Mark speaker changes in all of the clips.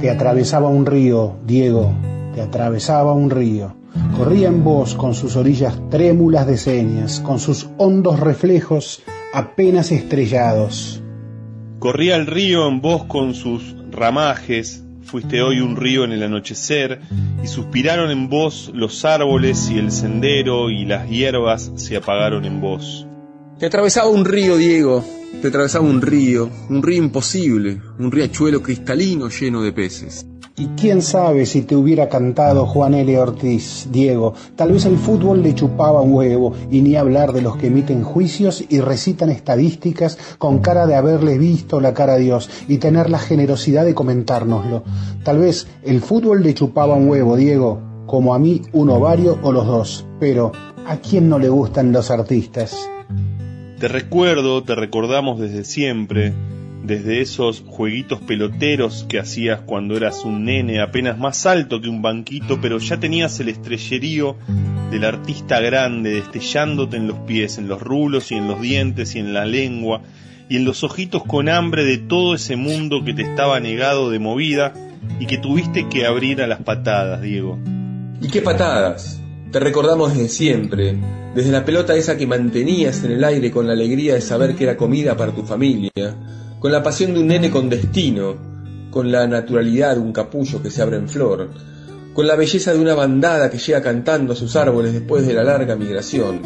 Speaker 1: Te atravesaba un río, Diego, te atravesaba un río. Corría en vos con sus orillas trémulas de señas, con sus hondos reflejos apenas estrellados.
Speaker 2: Corría el río en vos con sus ramajes, fuiste hoy un río en el anochecer, y suspiraron en vos los árboles y el sendero y las hierbas se apagaron en vos.
Speaker 3: Te atravesaba un río, Diego, te atravesaba un río, un río imposible, un riachuelo cristalino lleno de peces.
Speaker 1: Y quién sabe si te hubiera cantado Juan L. Ortiz, Diego. Tal vez el fútbol le chupaba un huevo, y ni hablar de los que emiten juicios y recitan estadísticas con cara de haberle visto la cara a Dios y tener la generosidad de comentárnoslo. Tal vez el fútbol le chupaba un huevo, Diego, como a mí un ovario o los dos. Pero, ¿a quién no le gustan los artistas?
Speaker 2: Te recuerdo, te recordamos desde siempre desde esos jueguitos peloteros que hacías cuando eras un nene apenas más alto que un banquito, pero ya tenías el estrellerío del artista grande destellándote en los pies, en los rulos y en los dientes y en la lengua y en los ojitos con hambre de todo ese mundo que te estaba negado de movida y que tuviste que abrir a las patadas, Diego.
Speaker 3: ¿Y qué patadas? Te recordamos desde siempre, desde la pelota esa que mantenías en el aire con la alegría de saber que era comida para tu familia, con la pasión de un nene con destino, con la naturalidad de un capullo que se abre en flor, con la belleza de una bandada que llega cantando a sus árboles después de la larga migración.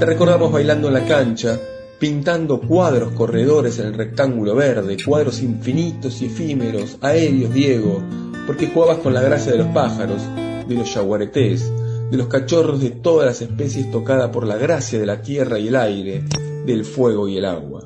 Speaker 3: Te recordamos bailando en la cancha, pintando cuadros corredores en el rectángulo verde, cuadros infinitos y efímeros, aéreos, Diego, porque jugabas con la gracia de los pájaros, de los yaguaretés, de los cachorros de todas las especies tocada por la gracia de la tierra y el aire, del fuego y el agua.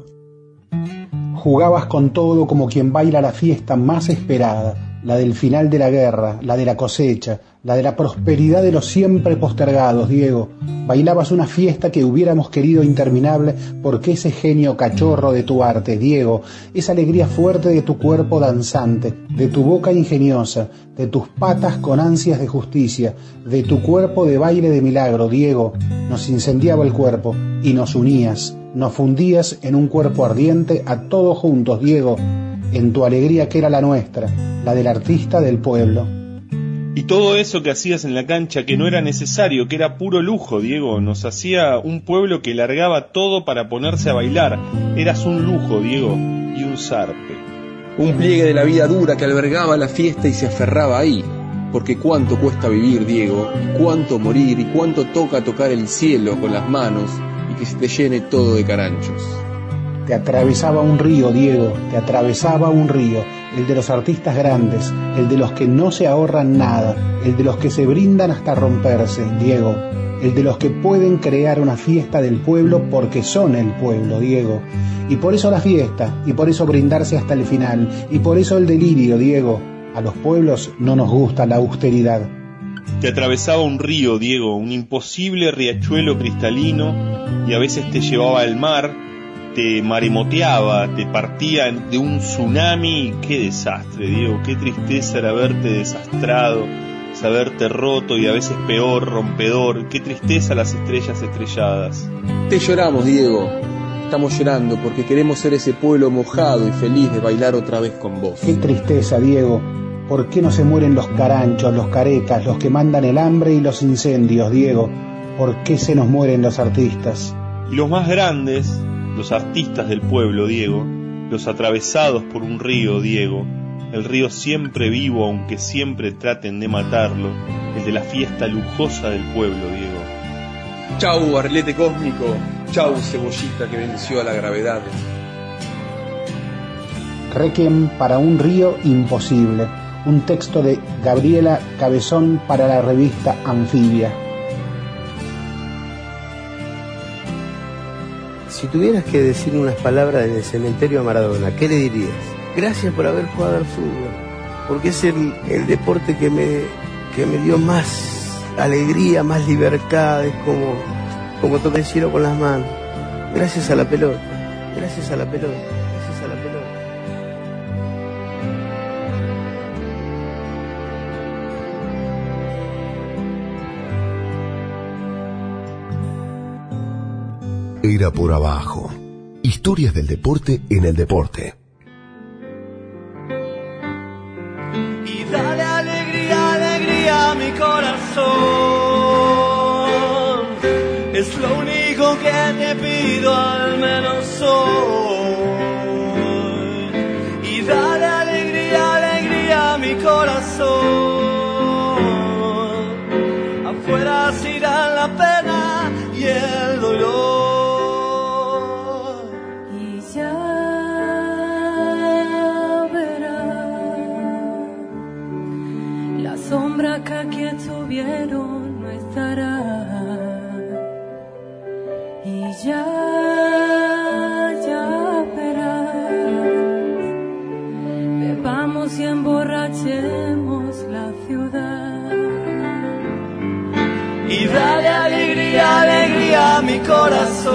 Speaker 1: Jugabas con todo como quien baila la fiesta más esperada, la del final de la guerra, la de la cosecha, la de la prosperidad de los siempre postergados, Diego. Bailabas una fiesta que hubiéramos querido interminable porque ese genio cachorro de tu arte, Diego, esa alegría fuerte de tu cuerpo danzante, de tu boca ingeniosa, de tus patas con ansias de justicia, de tu cuerpo de baile de milagro, Diego, nos incendiaba el cuerpo y nos unías nos fundías en un cuerpo ardiente a todos juntos, Diego, en tu alegría que era la nuestra, la del artista del pueblo.
Speaker 2: Y todo eso que hacías en la cancha, que no era necesario, que era puro lujo, Diego, nos hacía un pueblo que largaba todo para ponerse a bailar. Eras un lujo, Diego, y un zarpe.
Speaker 3: Un pliegue de la vida dura que albergaba la fiesta y se aferraba ahí. Porque cuánto cuesta vivir, Diego, cuánto morir, y cuánto toca tocar el cielo con las manos, que se te llene todo de caranchos.
Speaker 1: Te atravesaba un río, Diego, te atravesaba un río, el de los artistas grandes, el de los que no se ahorran nada, el de los que se brindan hasta romperse, Diego, el de los que pueden crear una fiesta del pueblo porque son el pueblo, Diego. Y por eso la fiesta, y por eso brindarse hasta el final, y por eso el delirio, Diego. A los pueblos no nos gusta la austeridad.
Speaker 2: Te atravesaba un río, Diego, un imposible riachuelo cristalino, y a veces te llevaba al mar, te maremoteaba, te partía de un tsunami. Qué desastre, Diego, qué tristeza era verte desastrado, saberte roto y a veces peor, rompedor. Qué tristeza las estrellas estrelladas.
Speaker 3: Te lloramos, Diego. Estamos llorando porque queremos ser ese pueblo mojado y feliz de bailar otra vez con vos.
Speaker 1: Qué tristeza, Diego ¿Por qué no se mueren los caranchos, los carecas, los que mandan el hambre y los incendios, Diego? ¿Por qué se nos mueren los artistas?
Speaker 2: Y los más grandes, los artistas del pueblo, Diego, los atravesados por un río, Diego, el río siempre vivo aunque siempre traten de matarlo, el de la fiesta lujosa del pueblo, Diego.
Speaker 3: Chau, arlete cósmico, chau, cebollita que venció a la gravedad.
Speaker 1: Requiem para un río imposible un texto de Gabriela Cabezón para la revista Anfibia.
Speaker 4: Si tuvieras que decir unas palabras en el cementerio a Maradona, ¿qué le dirías? Gracias por haber jugado al fútbol, porque es el, deporte que me, que me dio más alegría, más libertad, es como, como tocar el cielo con las manos. Gracias a la pelota, gracias a la pelota.
Speaker 5: era por abajo. Historias del deporte en el deporte.
Speaker 6: Y dale alegría, alegría a mi corazón.
Speaker 7: Es lo único que te pido, al menos hoy. Y
Speaker 6: dale alegría, alegría a mi corazón. Corazón.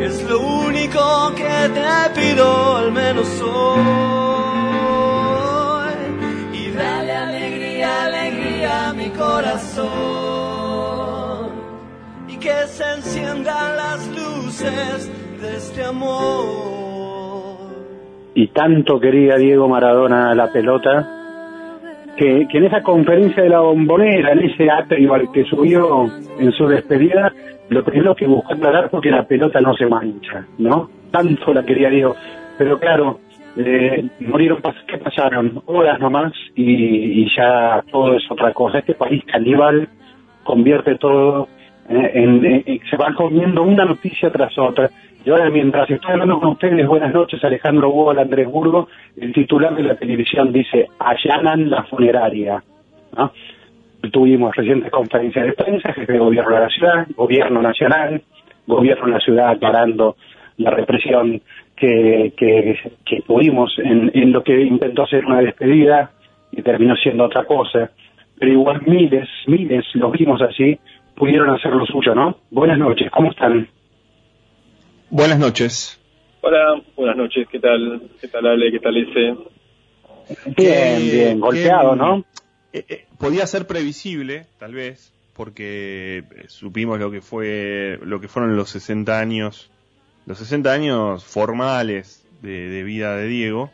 Speaker 6: Es lo único que te pido al menos hoy. Y dale alegría, alegría a mi corazón. Y que se enciendan las luces de este amor.
Speaker 8: Y tanto quería Diego Maradona la pelota que, que en esa conferencia de la bombonera, en ese atrio al que subió en su despedida, lo primero que buscó aclarar fue que la pelota no se mancha, ¿no? Tanto la quería Diego. Pero claro, eh, murieron, ¿qué pasaron? Horas nomás y, y ya todo es otra cosa. Este país caníbal convierte todo eh, en, en- se va comiendo una noticia tras otra. Y ahora mientras estoy hablando con ustedes, buenas noches, Alejandro Hugo, Andrés Burgo, el titular de la televisión dice, allanan la funeraria. ¿no? Tuvimos recientes conferencias de prensa, jefe de gobierno de la ciudad, gobierno nacional, gobierno de la ciudad aclarando la represión que, que, que tuvimos en, en lo que intentó ser una despedida y terminó siendo otra cosa. Pero igual miles, miles, los vimos así, pudieron hacer lo suyo, ¿no? Buenas noches, ¿cómo están?
Speaker 2: Buenas noches.
Speaker 9: Hola, buenas noches, ¿qué tal? ¿Qué tal Ale? ¿Qué tal ese?
Speaker 8: Bien, bien, golpeado, ¿no?
Speaker 2: eh, eh, podía ser previsible, tal vez, porque eh, supimos lo que fue, lo que fueron los 60 años, los 60 años formales de, de vida de Diego,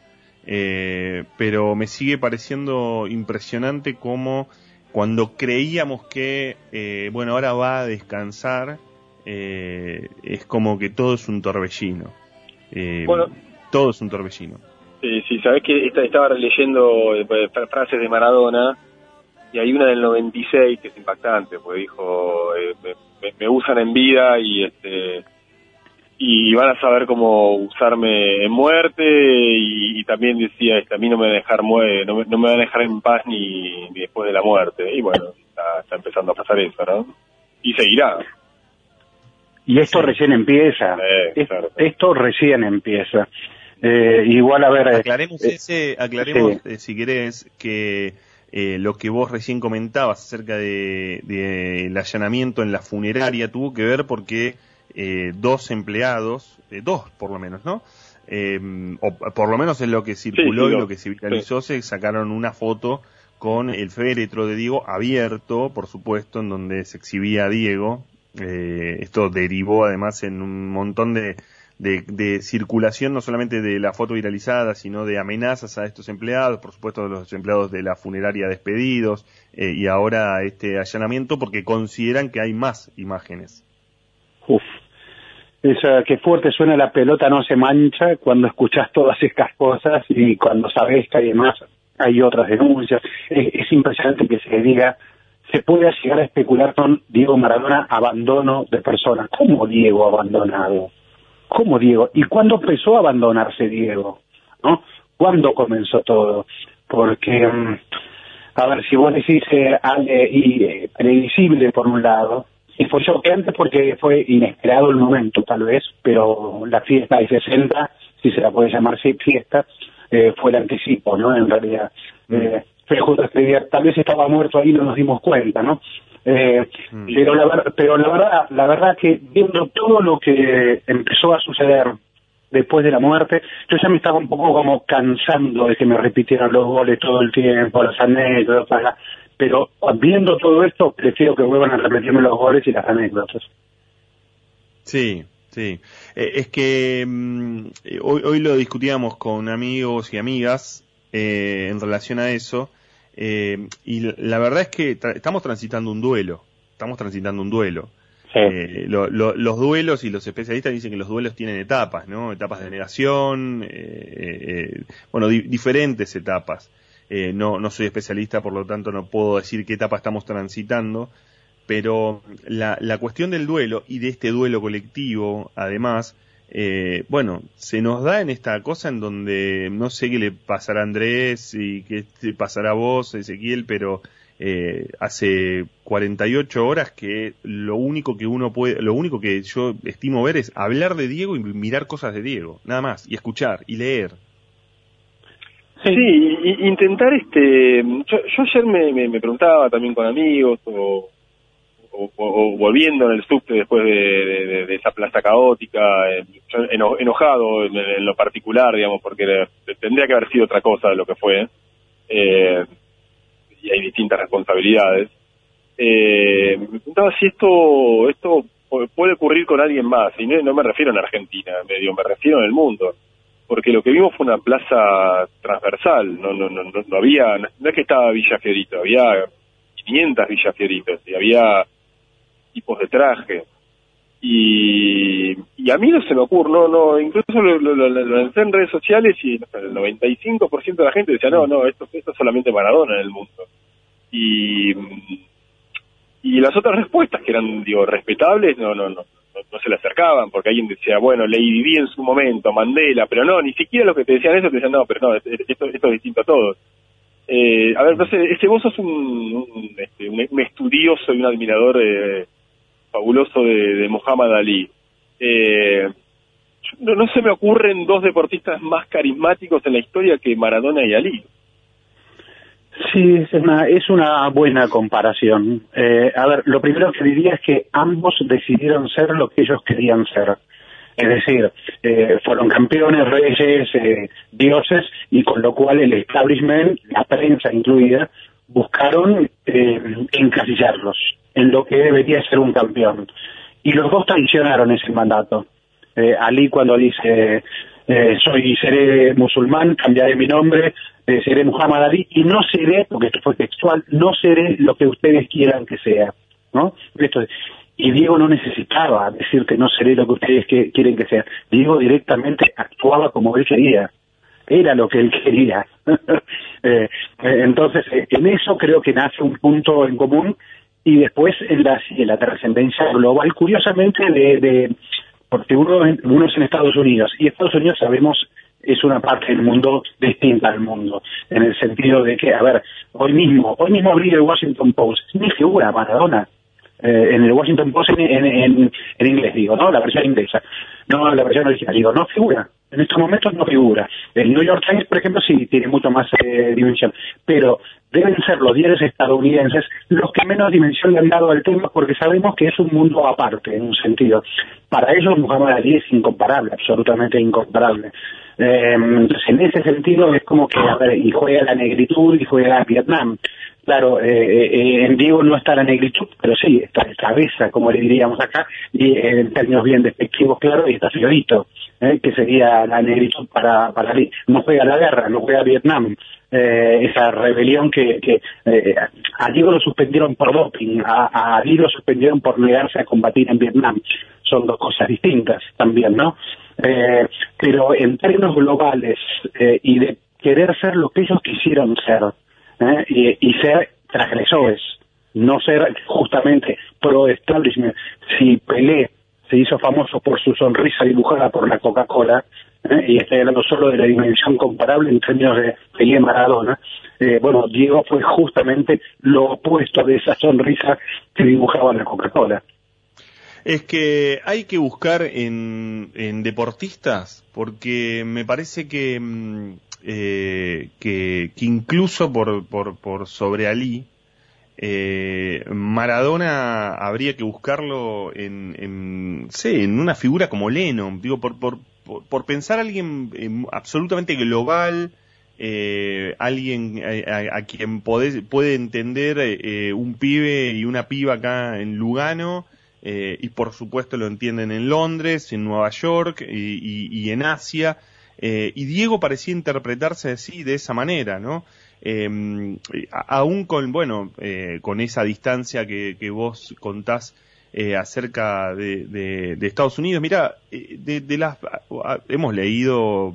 Speaker 2: eh, pero me sigue pareciendo impresionante como cuando creíamos que, eh, bueno, ahora va a descansar, eh, es como que todo es un torbellino. Eh,
Speaker 9: Bueno.
Speaker 2: todo es un torbellino.
Speaker 9: Sí, sí, sabes que esta- estaba releyendo eh, fra- frases de Maradona y hay una del 96 que es impactante, porque dijo, eh, me- me usan en vida y este y van a saber cómo usarme en muerte y, y también decía, este, a mí no me van a dejar mue- no, me, no me van a dejar en paz ni, ni después de la muerte. Y bueno, está, está empezando a pasar eso, ¿no? Y seguirá.
Speaker 8: Y esto
Speaker 2: Sí.
Speaker 8: recién empieza.
Speaker 9: Eh, claro.
Speaker 8: Esto recién empieza. Eh, igual, a ver... eh,
Speaker 2: Aclaremos
Speaker 8: eh,
Speaker 2: ese, aclaremos,
Speaker 8: sí.
Speaker 2: eh, si querés, que eh, lo que vos recién comentabas acerca de, de el allanamiento en la funeraria tuvo que ver porque eh, dos empleados, eh, dos por lo menos, ¿no? Eh, o por lo menos es lo que circuló
Speaker 9: sí,
Speaker 2: y lo que se viralizó, se sacaron una foto con el féretro de Diego abierto, por supuesto, en donde se exhibía a Diego. Eh, esto derivó además en un montón de, de, de circulación, no solamente de la foto viralizada, sino de amenazas a estos empleados, por supuesto de los empleados de la funeraria despedidos, eh, y ahora este allanamiento porque consideran que hay más imágenes.
Speaker 8: Uf. Esa, qué fuerte suena la pelota no se mancha cuando escuchas todas estas cosas y cuando sabes que además hay otras denuncias. Es, es impresionante que se diga, se puede llegar a especular con Diego Maradona abandono de personas. ¿Cómo Diego abandonado? ¿Cómo Diego? ¿Y cuándo empezó a abandonarse Diego? ¿No? ¿Cuándo comenzó todo? Porque, mm, a ver, si vos decís eh, Ale, eh, previsible por un lado, y fue choqueante porque fue inesperado el momento, tal vez, pero la fiesta de 60, si se la puede llamar fiesta, eh, fue el anticipo, ¿no? En realidad. Eh, fue justo este día, tal vez estaba muerto ahí y no nos dimos cuenta, ¿no? Eh,
Speaker 2: Mm.
Speaker 8: pero la, pero la verdad, la verdad que viendo todo lo que empezó a suceder después de la muerte, yo ya me estaba un poco como cansando de que me repitieran los goles todo el tiempo, las anécdotas, pero viendo todo esto, prefiero que vuelvan a repetirme los goles y las anécdotas.
Speaker 2: Sí, sí. Eh, es que mm, eh, hoy, hoy lo discutíamos con amigos y amigas eh, en relación a eso. Eh, y la verdad es que estamos transitando un duelo, estamos transitando un duelo. Eh, los duelos y los especialistas dicen que los duelos tienen etapas, ¿no? Etapas de negación, bueno, diferentes etapas. No, no soy especialista, por lo tanto no puedo decir qué etapa estamos transitando, pero la, la cuestión del duelo y de este duelo colectivo, además, eh, bueno, se nos da en esta cosa en donde no sé qué le pasará a Andrés y qué te pasará a vos, Ezequiel, pero eh, hace 48 horas que lo único que uno puede, lo único que yo estimo ver es hablar de Diego y mirar cosas de Diego, nada más, y escuchar y leer.
Speaker 9: Sí, intentar este, yo, ayer me, me, preguntaba también con amigos o o, volviendo en el subte después de, esa plaza caótica, eh, enojado en, lo particular, digamos, porque tendría que haber sido otra cosa de lo que fue, eh, y hay distintas responsabilidades. Eh, me preguntaba si esto, esto puede ocurrir con alguien más, y no, me refiero en Argentina, medio, me refiero en el mundo, porque lo que vimos fue una plaza transversal, no, no, no, no, había, no es que estaba Villa Fiorito, había 500 Villa Fioritos, y había tipos de traje. Y, y a mí no se me ocurre, no, no, incluso lo, lo, en redes sociales y el 95% de la gente decía, no, no, esto, esto es solamente Maradona en el mundo. Y, y las otras respuestas que eran, digo, respetables, no, no, no, no, se le acercaban, porque alguien decía, bueno, Lady Di en su momento, Mandela, pero no, ni siquiera los que te decían eso te decían, no, pero no, esto, esto es distinto a todos. Eh, a ver, entonces, ese vos sos un, un, este, un, estudioso y un admirador eh, fabuloso de, de Muhammad Ali. Eh, no, no, se me ocurren dos deportistas más carismáticos en la historia que Maradona y Ali.
Speaker 8: Sí, es una, es una buena comparación. Eh, a ver, lo primero que diría es que ambos decidieron ser lo que ellos querían ser. Es decir, eh, fueron campeones, reyes, eh, dioses, y con lo cual el establishment, la prensa incluida, buscaron eh, encasillarlos en lo que debería ser un campeón. Y los dos traicionaron ese mandato. Eh, Ali cuando dice, eh, soy, seré musulmán, cambiaré mi nombre, eh, seré Muhammad Ali, y no seré, porque esto fue textual, no seré lo que ustedes quieran que sea. ¿no? Esto, y Diego no necesitaba decir que no seré lo que ustedes quieren que sea. Diego directamente actuaba como él quería era lo que él quería. Eh, entonces, eh, en eso creo que nace un punto en común y después en la, en la trascendencia global, curiosamente, de, de porque uno, uno es en Estados Unidos y Estados Unidos sabemos es una parte del mundo distinta al mundo, en el sentido de que, a ver, hoy mismo, hoy mismo abrí el Washington Post, ni figura Maradona, en el Washington Post en, inglés, digo, ¿no? La versión inglesa, no la versión original, digo, no figura en estos momentos no figura. El New York Times, por ejemplo, sí tiene mucho más eh, dimensión, pero deben ser los diarios estadounidenses los que menos dimensión le han dado al tema porque sabemos que es un mundo aparte, en un sentido. Para ellos Muhammad Ali es incomparable, absolutamente incomparable. Eh, entonces, en ese sentido es como que, a ver, y juega la negritud y juega Vietnam. Claro, eh, eh, en Diego no está la negritud, pero sí, está el cabeza, como le diríamos acá, y en términos bien despectivos, claro, y está Fiorito, eh, que sería la negritud para, para No juega la guerra, no juega Vietnam, esa rebelión que, que a Diego lo suspendieron por doping, a, a lo suspendieron por negarse a combatir en Vietnam. Son dos cosas distintas también, ¿no? pero en términos globales y de querer ser lo que ellos quisieron ser, ¿eh? y, ser transgresores, no ser justamente pro-establishment. Si Pelé se hizo famoso por su sonrisa dibujada por la Coca-Cola, ¿eh? y estoy hablando solo de la dimensión comparable en términos de Pelé Maradona, eh, bueno, Diego fue justamente lo opuesto de esa sonrisa que dibujaba la Coca-Cola.
Speaker 2: Es que hay que buscar en, en deportistas, porque me parece que mm, eh, que, incluso por, por, por sobre Ali, eh, Maradona habría que buscarlo en, en, en una figura como Lennon, digo, por, por, pensar a alguien eh, absolutamente global, eh, alguien a, quien puede entender eh, un pibe y una piba acá en Lugano, y por supuesto lo entienden en Londres, en Nueva York y, y en Asia, eh, y Diego parecía interpretarse así, de esa manera, ¿no? eh, aún con, bueno, eh, con esa distancia que, vos contás eh, acerca de, de- Estados Unidos, mira, eh, de, de las, hemos leído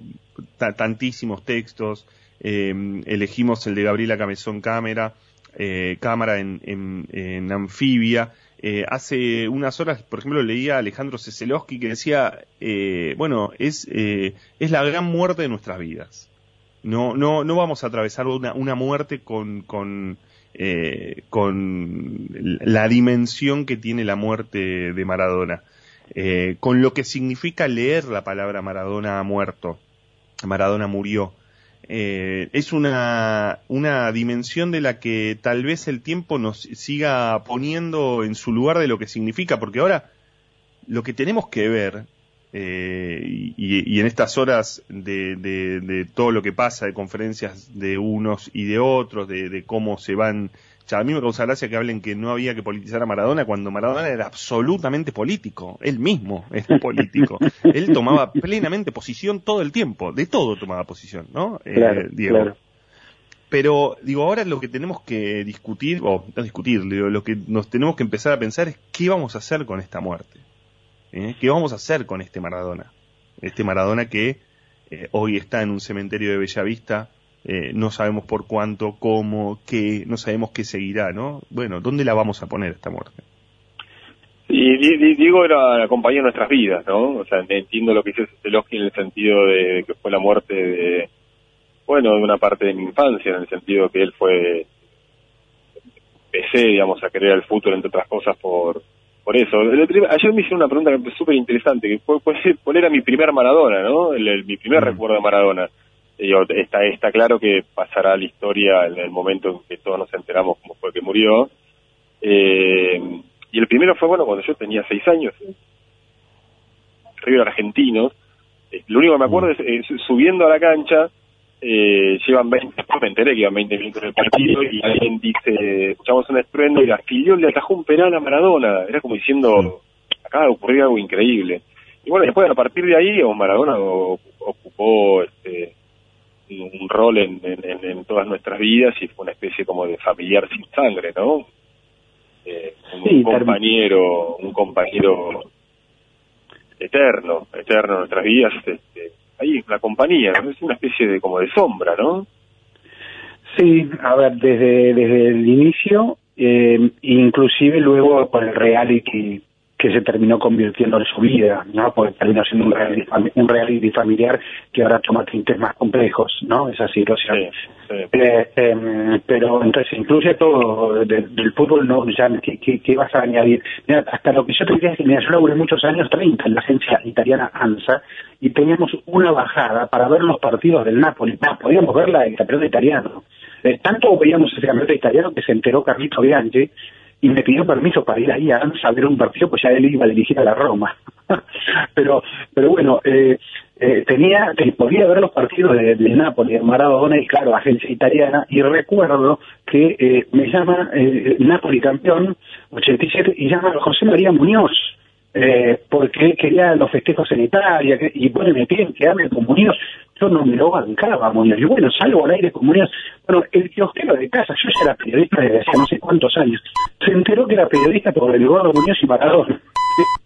Speaker 2: ta- tantísimos textos, eh, elegimos el de Gabriela Camezón Cámara, eh, Cámara en, en, en Anfibia, eh, hace unas horas, por ejemplo, leía a Alejandro Ceselowski que decía, eh, bueno, es, eh, es la gran muerte de nuestras vidas. No, no, no vamos a atravesar una, una muerte con, con, eh, con la dimensión que tiene la muerte de Maradona, eh, con lo que significa leer la palabra Maradona ha muerto, Maradona murió. Eh, es una, una dimensión de la que tal vez el tiempo nos siga poniendo en su lugar de lo que significa, porque ahora lo que tenemos que ver, eh, y, en estas horas de, de- todo lo que pasa, de conferencias de unos y de otros, de cómo se van... Ya, a mí me causa gracia que hablen que no había que politizar a Maradona cuando Maradona era absolutamente político, él mismo es político. él tomaba plenamente posición todo el tiempo, de todo tomaba posición, ¿no? Eh,
Speaker 8: Claro,
Speaker 2: Diego.
Speaker 8: claro.
Speaker 2: Pero, digo, ahora lo que tenemos que discutir, o no discutir, digo, lo que nos tenemos que empezar a pensar es qué vamos a hacer con esta muerte. ¿Eh? ¿Qué vamos a hacer con este Maradona? Este Maradona que eh, hoy está en un cementerio de Bellavista, eh, no sabemos por cuánto, cómo, qué, no sabemos qué seguirá, ¿no? Bueno, ¿dónde la vamos a poner esta muerte?
Speaker 9: Y Di- Di- Diego era la compañía de nuestras vidas, ¿no? O sea, entiendo lo que dice Celoski en el sentido de que fue la muerte de, bueno, de una parte de mi infancia, en el sentido que él fue, empecé, digamos, a querer el fútbol, entre otras cosas, por por eso. Ayer me hicieron una pregunta súper interesante, que fue, fue cuál era mi primer Maradona, ¿no? El- el- mi primer recuerdo de Maradona. Digo, está, está claro que pasará a la historia en el momento en que todos nos enteramos cómo fue que murió. Eh, y el primero fue, bueno, cuando yo tenía seis años, River Argentino. Eh, lo único que me acuerdo es eh, su- subiendo a la cancha, eh, llevan 20, después me enteré que iban 20 minutos en el partido y alguien dice, escuchamos un estruendo y la Filiol le atajó un penal a Maradona. Era como diciendo, acaba de ocurrir algo increíble. Y bueno, después a partir de ahí, o Maradona ocupó este, un, rol en, en- en- en todas nuestras vidas y fue una especie como de familiar sin sangre, ¿no? Eh, un
Speaker 8: Sí,
Speaker 9: compañero, un compañero eterno, eterno en nuestras vidas, este, ahí la compañía, ¿no? es una especie de como de sombra, ¿no?
Speaker 8: Sí, a ver, desde, desde el inicio, eh, inclusive luego con el reality que se terminó convirtiendo en su vida, ¿no? Porque terminó siendo un reality, un reality familiar que ahora toma tintes más complejos, ¿no? Esa situación. Eh, em, pero entonces incluye todo de- del fútbol, no ya ¿qué, qué, qué vas a añadir? Mira, hasta lo que yo te diría es que mira, yo laburé muchos años, 30, en la agencia italiana ANSA, y teníamos una bajada para ver los partidos del Napoli. Ah, podíamos ver la del campeonato italiano. Eh, tanto veíamos ese campeonato italiano que se enteró Carlito Bianchi y me pidió permiso para ir ahí a ANSA a ver un partido, pues ya él iba a dirigir a la Roma. pero pero bueno, eh, eh, tenía podía ver los partidos de, de Napoli, de Maradona y claro, agencia italiana, y recuerdo que eh, me llama eh, Napoli campeón, 87, y llama José María Muñoz, eh, porque quería los festejos en Italia, que- y bueno, me piden que hable con Muñoz, yo no me lo bancaba Muñoz, yo bueno, salgo al aire con Muñoz, bueno, el kiosquero de casa, yo ya era periodista desde hace no sé cuántos años, se enteró que era periodista por el Gordo Muñoz y Maradona.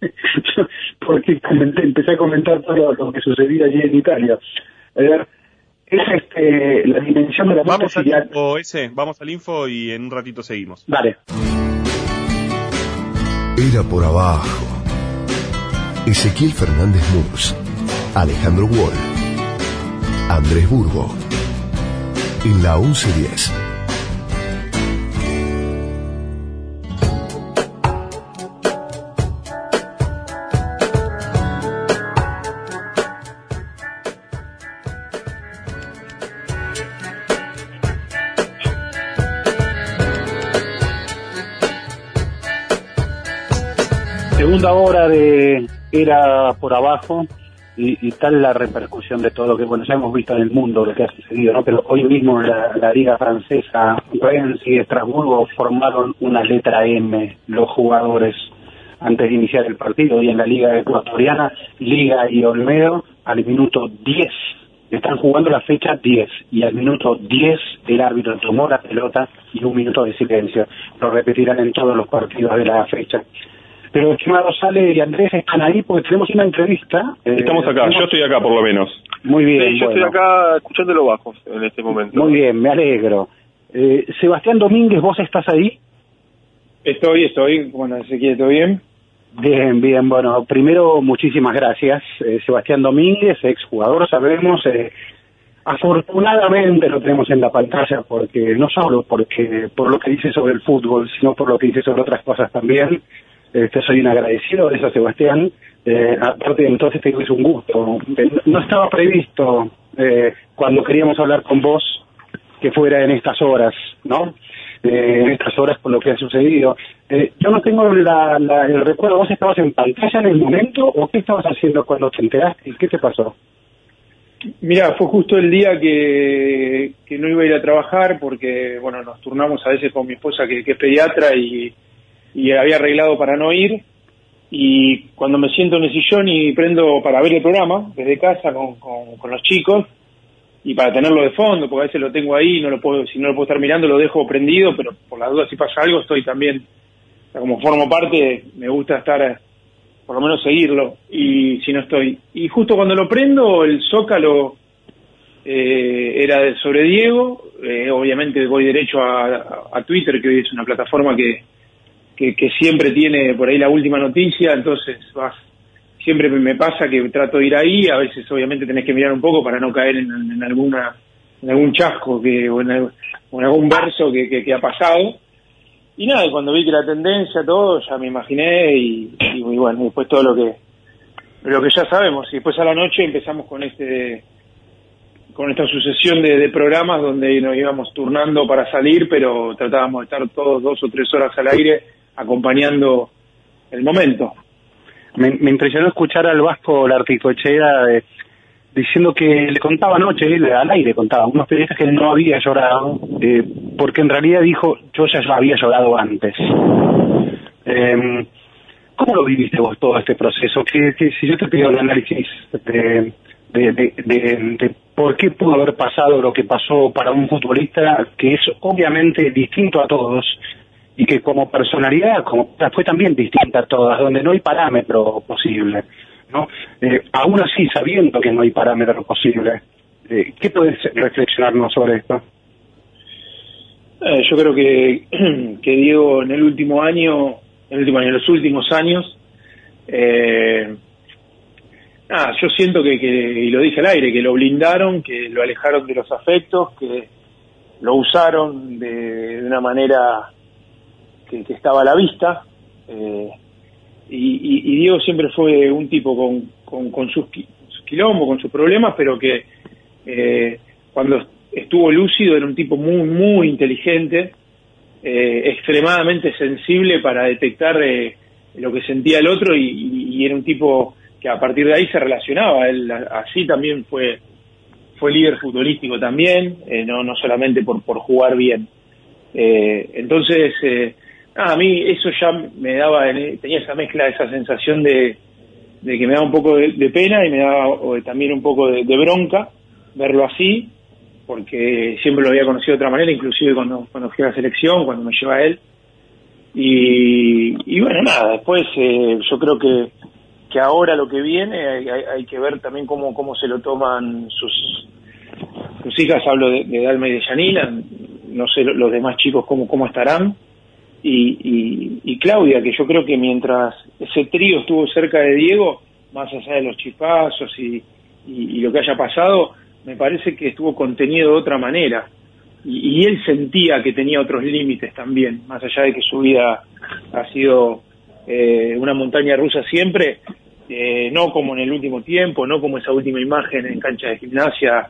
Speaker 8: porque comenté, empecé a comentar todo lo, que sucedía allí en Italia. A ver, es este, la dimensión de la
Speaker 2: Vamos al info ese, vamos al info y en un ratito seguimos.
Speaker 8: Dale.
Speaker 5: Era por abajo. Ezequiel Fernández Murs, Alejandro Wall, Andrés Burgo. En la 1110.
Speaker 8: Segunda hora de Era por abajo y, y tal la repercusión de todo lo que, bueno, ya hemos visto en el mundo lo que ha sucedido, ¿no? Pero hoy mismo la, la Liga Francesa, Rennes y Estrasburgo formaron una letra M, los jugadores, antes de iniciar el partido, y en la Liga Ecuatoriana, Liga y Olmedo, al minuto 10 Están jugando la fecha 10 y al minuto 10 el árbitro tomó la pelota y un minuto de silencio. Lo repetirán en todos los partidos de la fecha. Pero estimado Sale y Andrés están ahí porque tenemos una entrevista. Eh,
Speaker 2: Estamos acá, yo estoy acá por lo menos.
Speaker 8: Muy bien.
Speaker 9: Sí, yo
Speaker 8: bueno.
Speaker 9: estoy acá escuchándolo bajos en este momento.
Speaker 8: Muy bien, me alegro. Eh, Sebastián Domínguez, ¿vos estás ahí?
Speaker 10: Estoy, estoy. Bueno, Ezequiel, ¿todo bien?
Speaker 8: Bien, bien. Bueno, primero, muchísimas gracias. Eh, Sebastián Domínguez, exjugador, sabemos. Eh, afortunadamente lo tenemos en la pantalla porque no solo porque por lo que dice sobre el fútbol, sino por lo que dice sobre otras cosas también. Este, soy un agradecido de eso, Sebastián. Eh, aparte, entonces te digo que es un gusto. Eh, No estaba previsto eh, cuando queríamos hablar con vos que fuera en estas horas, ¿no? Eh, en estas horas con lo que ha sucedido. Yo no tengo la, la- el recuerdo, ¿vos estabas en pantalla en el momento o qué estabas haciendo cuando te enteraste? ¿Qué te pasó?
Speaker 10: Mira, fue justo el día que, no iba a ir a trabajar porque, bueno, nos turnamos a veces con mi esposa que es pediatra y, y había arreglado para no ir. Y cuando me siento en el sillón y prendo para ver el programa desde casa con, con, los chicos y para tenerlo de fondo, porque a veces lo tengo ahí, no lo puedo, si no lo puedo estar mirando lo dejo prendido, pero por las dudas si pasa algo estoy también, como formo parte, me gusta estar eh, por lo menos seguirlo, y si no estoy. Y justo cuando lo prendo, el Zócalo eh, era sobre Diego, eh, obviamente voy derecho a- a Twitter, que hoy es una plataforma que, que, siempre tiene por ahí la última noticia, entonces vas, siempre me- pasa que trato de ir ahí, a veces obviamente tenés que mirar un poco para no caer en, alguna en algún chasco que, o, en, o en algún verso que, que, ha pasado. Y nada, cuando vi que la tendencia, todo, ya me imaginé y bueno, después todo lo que lo que ya sabemos. Y después a la noche empezamos con este con esta sucesión de, de programas donde nos íbamos turnando para salir, pero tratábamos de estar todos dos o tres horas al aire acompañando el momento.
Speaker 8: Me, me impresionó escuchar al Vasco Larticochea eh, diciendo que le contaba anoche, él al aire contaba, unos periodistas que no había llorado, eh, porque en realidad dijo, yo ya había llorado antes. Eh, ¿Cómo lo viviste vos todo este proceso? Que, si yo te pido el análisis de, de, de, de- de por qué pudo haber pasado lo que pasó para un futbolista que es obviamente distinto a todos y que como personalidad como fue también distinta a todas, donde no hay parámetro posible. ¿no? Eh, aún así, sabiendo que no hay parámetro posible, eh, ¿qué puedes reflexionarnos sobre esto?
Speaker 10: Eh, yo creo que, que Diego en el último año, en el último año, en los últimos años, eh, nada, yo siento que, que, y lo dije al aire, que lo blindaron, que lo alejaron de los afectos, que lo usaron de, de una manera que, estaba a la vista. eh, y, y- Diego siempre fue un tipo con, con, sus, sus quilombos, con sus problemas, pero que eh, cuando estuvo lúcido era un tipo muy, muy inteligente, eh, extremadamente sensible para detectar lo que sentía el otro y, era un tipo que a partir de ahí se relacionaba. Él así también fue fue líder futbolístico también, no, no solamente por, por jugar bien. Entonces, eh, nada, a mí eso ya me daba, tenía esa mezcla, esa sensación de, que me daba un poco de, pena y me daba también un poco de, bronca verlo así, porque siempre lo había conocido de otra manera, inclusive cuando, cuando fui a la selección, cuando me lleva él. Y, y bueno, nada, después eh, yo creo que, que ahora lo que viene hay, hay- hay que ver también cómo, cómo se lo toman sus, sus hijas, hablo de, de Dalma y de Yanina, no sé lo- los demás chicos cómo, cómo estarán. Y, y, y Claudia, que yo creo que mientras ese trío estuvo cerca de Diego, más allá de los chispazos y, y- lo que haya pasado, me parece que estuvo contenido de otra manera. Y él sentía que tenía otros límites también, más allá de que su vida ha sido eh, una montaña rusa siempre, eh, no como en el último tiempo, no como esa última imagen en cancha de gimnasia,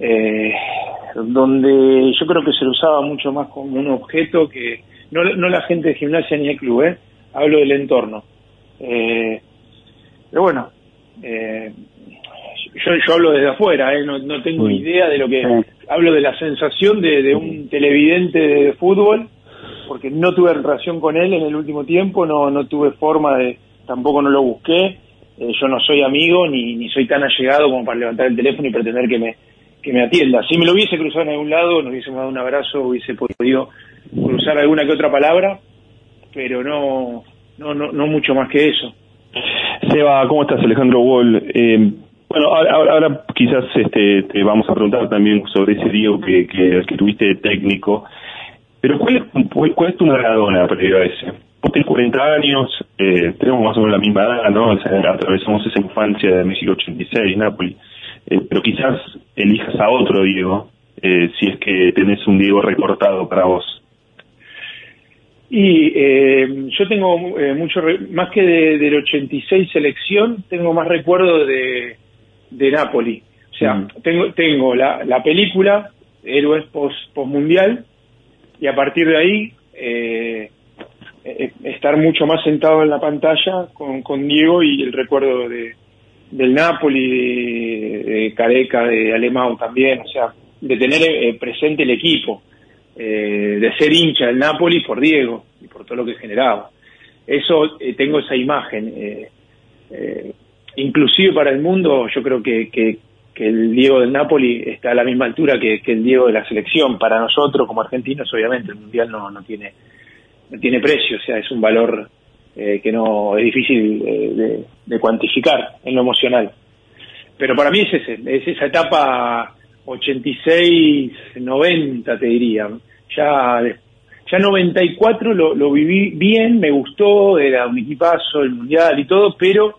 Speaker 10: eh, donde yo creo que se lo usaba mucho más como un objeto que no, no la gente de gimnasia ni el club, ¿eh? hablo del entorno. Eh, pero bueno, eh, yo, yo hablo desde afuera, ¿eh? no, no tengo idea de lo que... Hablo de la sensación de, de un televidente de fútbol, porque no tuve relación con él en el último tiempo, no, no tuve forma de... Tampoco no lo busqué, eh, yo no soy amigo ni, ni soy tan allegado como para levantar el teléfono y pretender que me, que me atienda. Si me lo hubiese cruzado en algún lado, nos hubiésemos dado un abrazo, hubiese podido cruzar alguna que otra palabra, pero no, no, no, no mucho más que eso.
Speaker 2: Seba, ¿cómo estás? Alejandro Wall. Eh, bueno, ahora, quizás este, te vamos a preguntar también sobre ese Diego que, que, tuviste de técnico, pero ¿cuál es, cuál es tu Maradona previo a ese? Vos tenés 40 años, eh, tenemos más o menos la misma edad, ¿no? Atravesamos esa infancia de México 86, Napoli, eh, pero quizás elijas a otro Diego, eh, si es que tenés un Diego recortado para vos.
Speaker 10: Y eh, yo tengo eh, mucho, re- más que de- del 86 selección, tengo más recuerdo de, de Napoli. O sea, tengo, tengo la, la película, Héroes post, mundial, y a partir de ahí eh, eh, estar mucho más sentado en la pantalla con, con Diego y el recuerdo de, del Napoli, de, de Careca, de Alemão también, o sea, de tener eh, presente el equipo, eh, de ser hincha del Napoli por Diego y por todo lo que generaba. Eso, eh, tengo esa imagen. eh, eh, inclusive para el mundo, yo creo que, que, el Diego del Napoli está a la misma altura que, el Diego de la selección. Para nosotros, como argentinos, obviamente, el Mundial no, no tiene no tiene precio, o sea, es un valor eh, que no es difícil de, de cuantificar en lo emocional. Pero para mí es ese, es esa etapa 86-90, te diría. Ya, ya 94 lo, lo viví bien, me gustó, era un equipazo, el mundial y todo, pero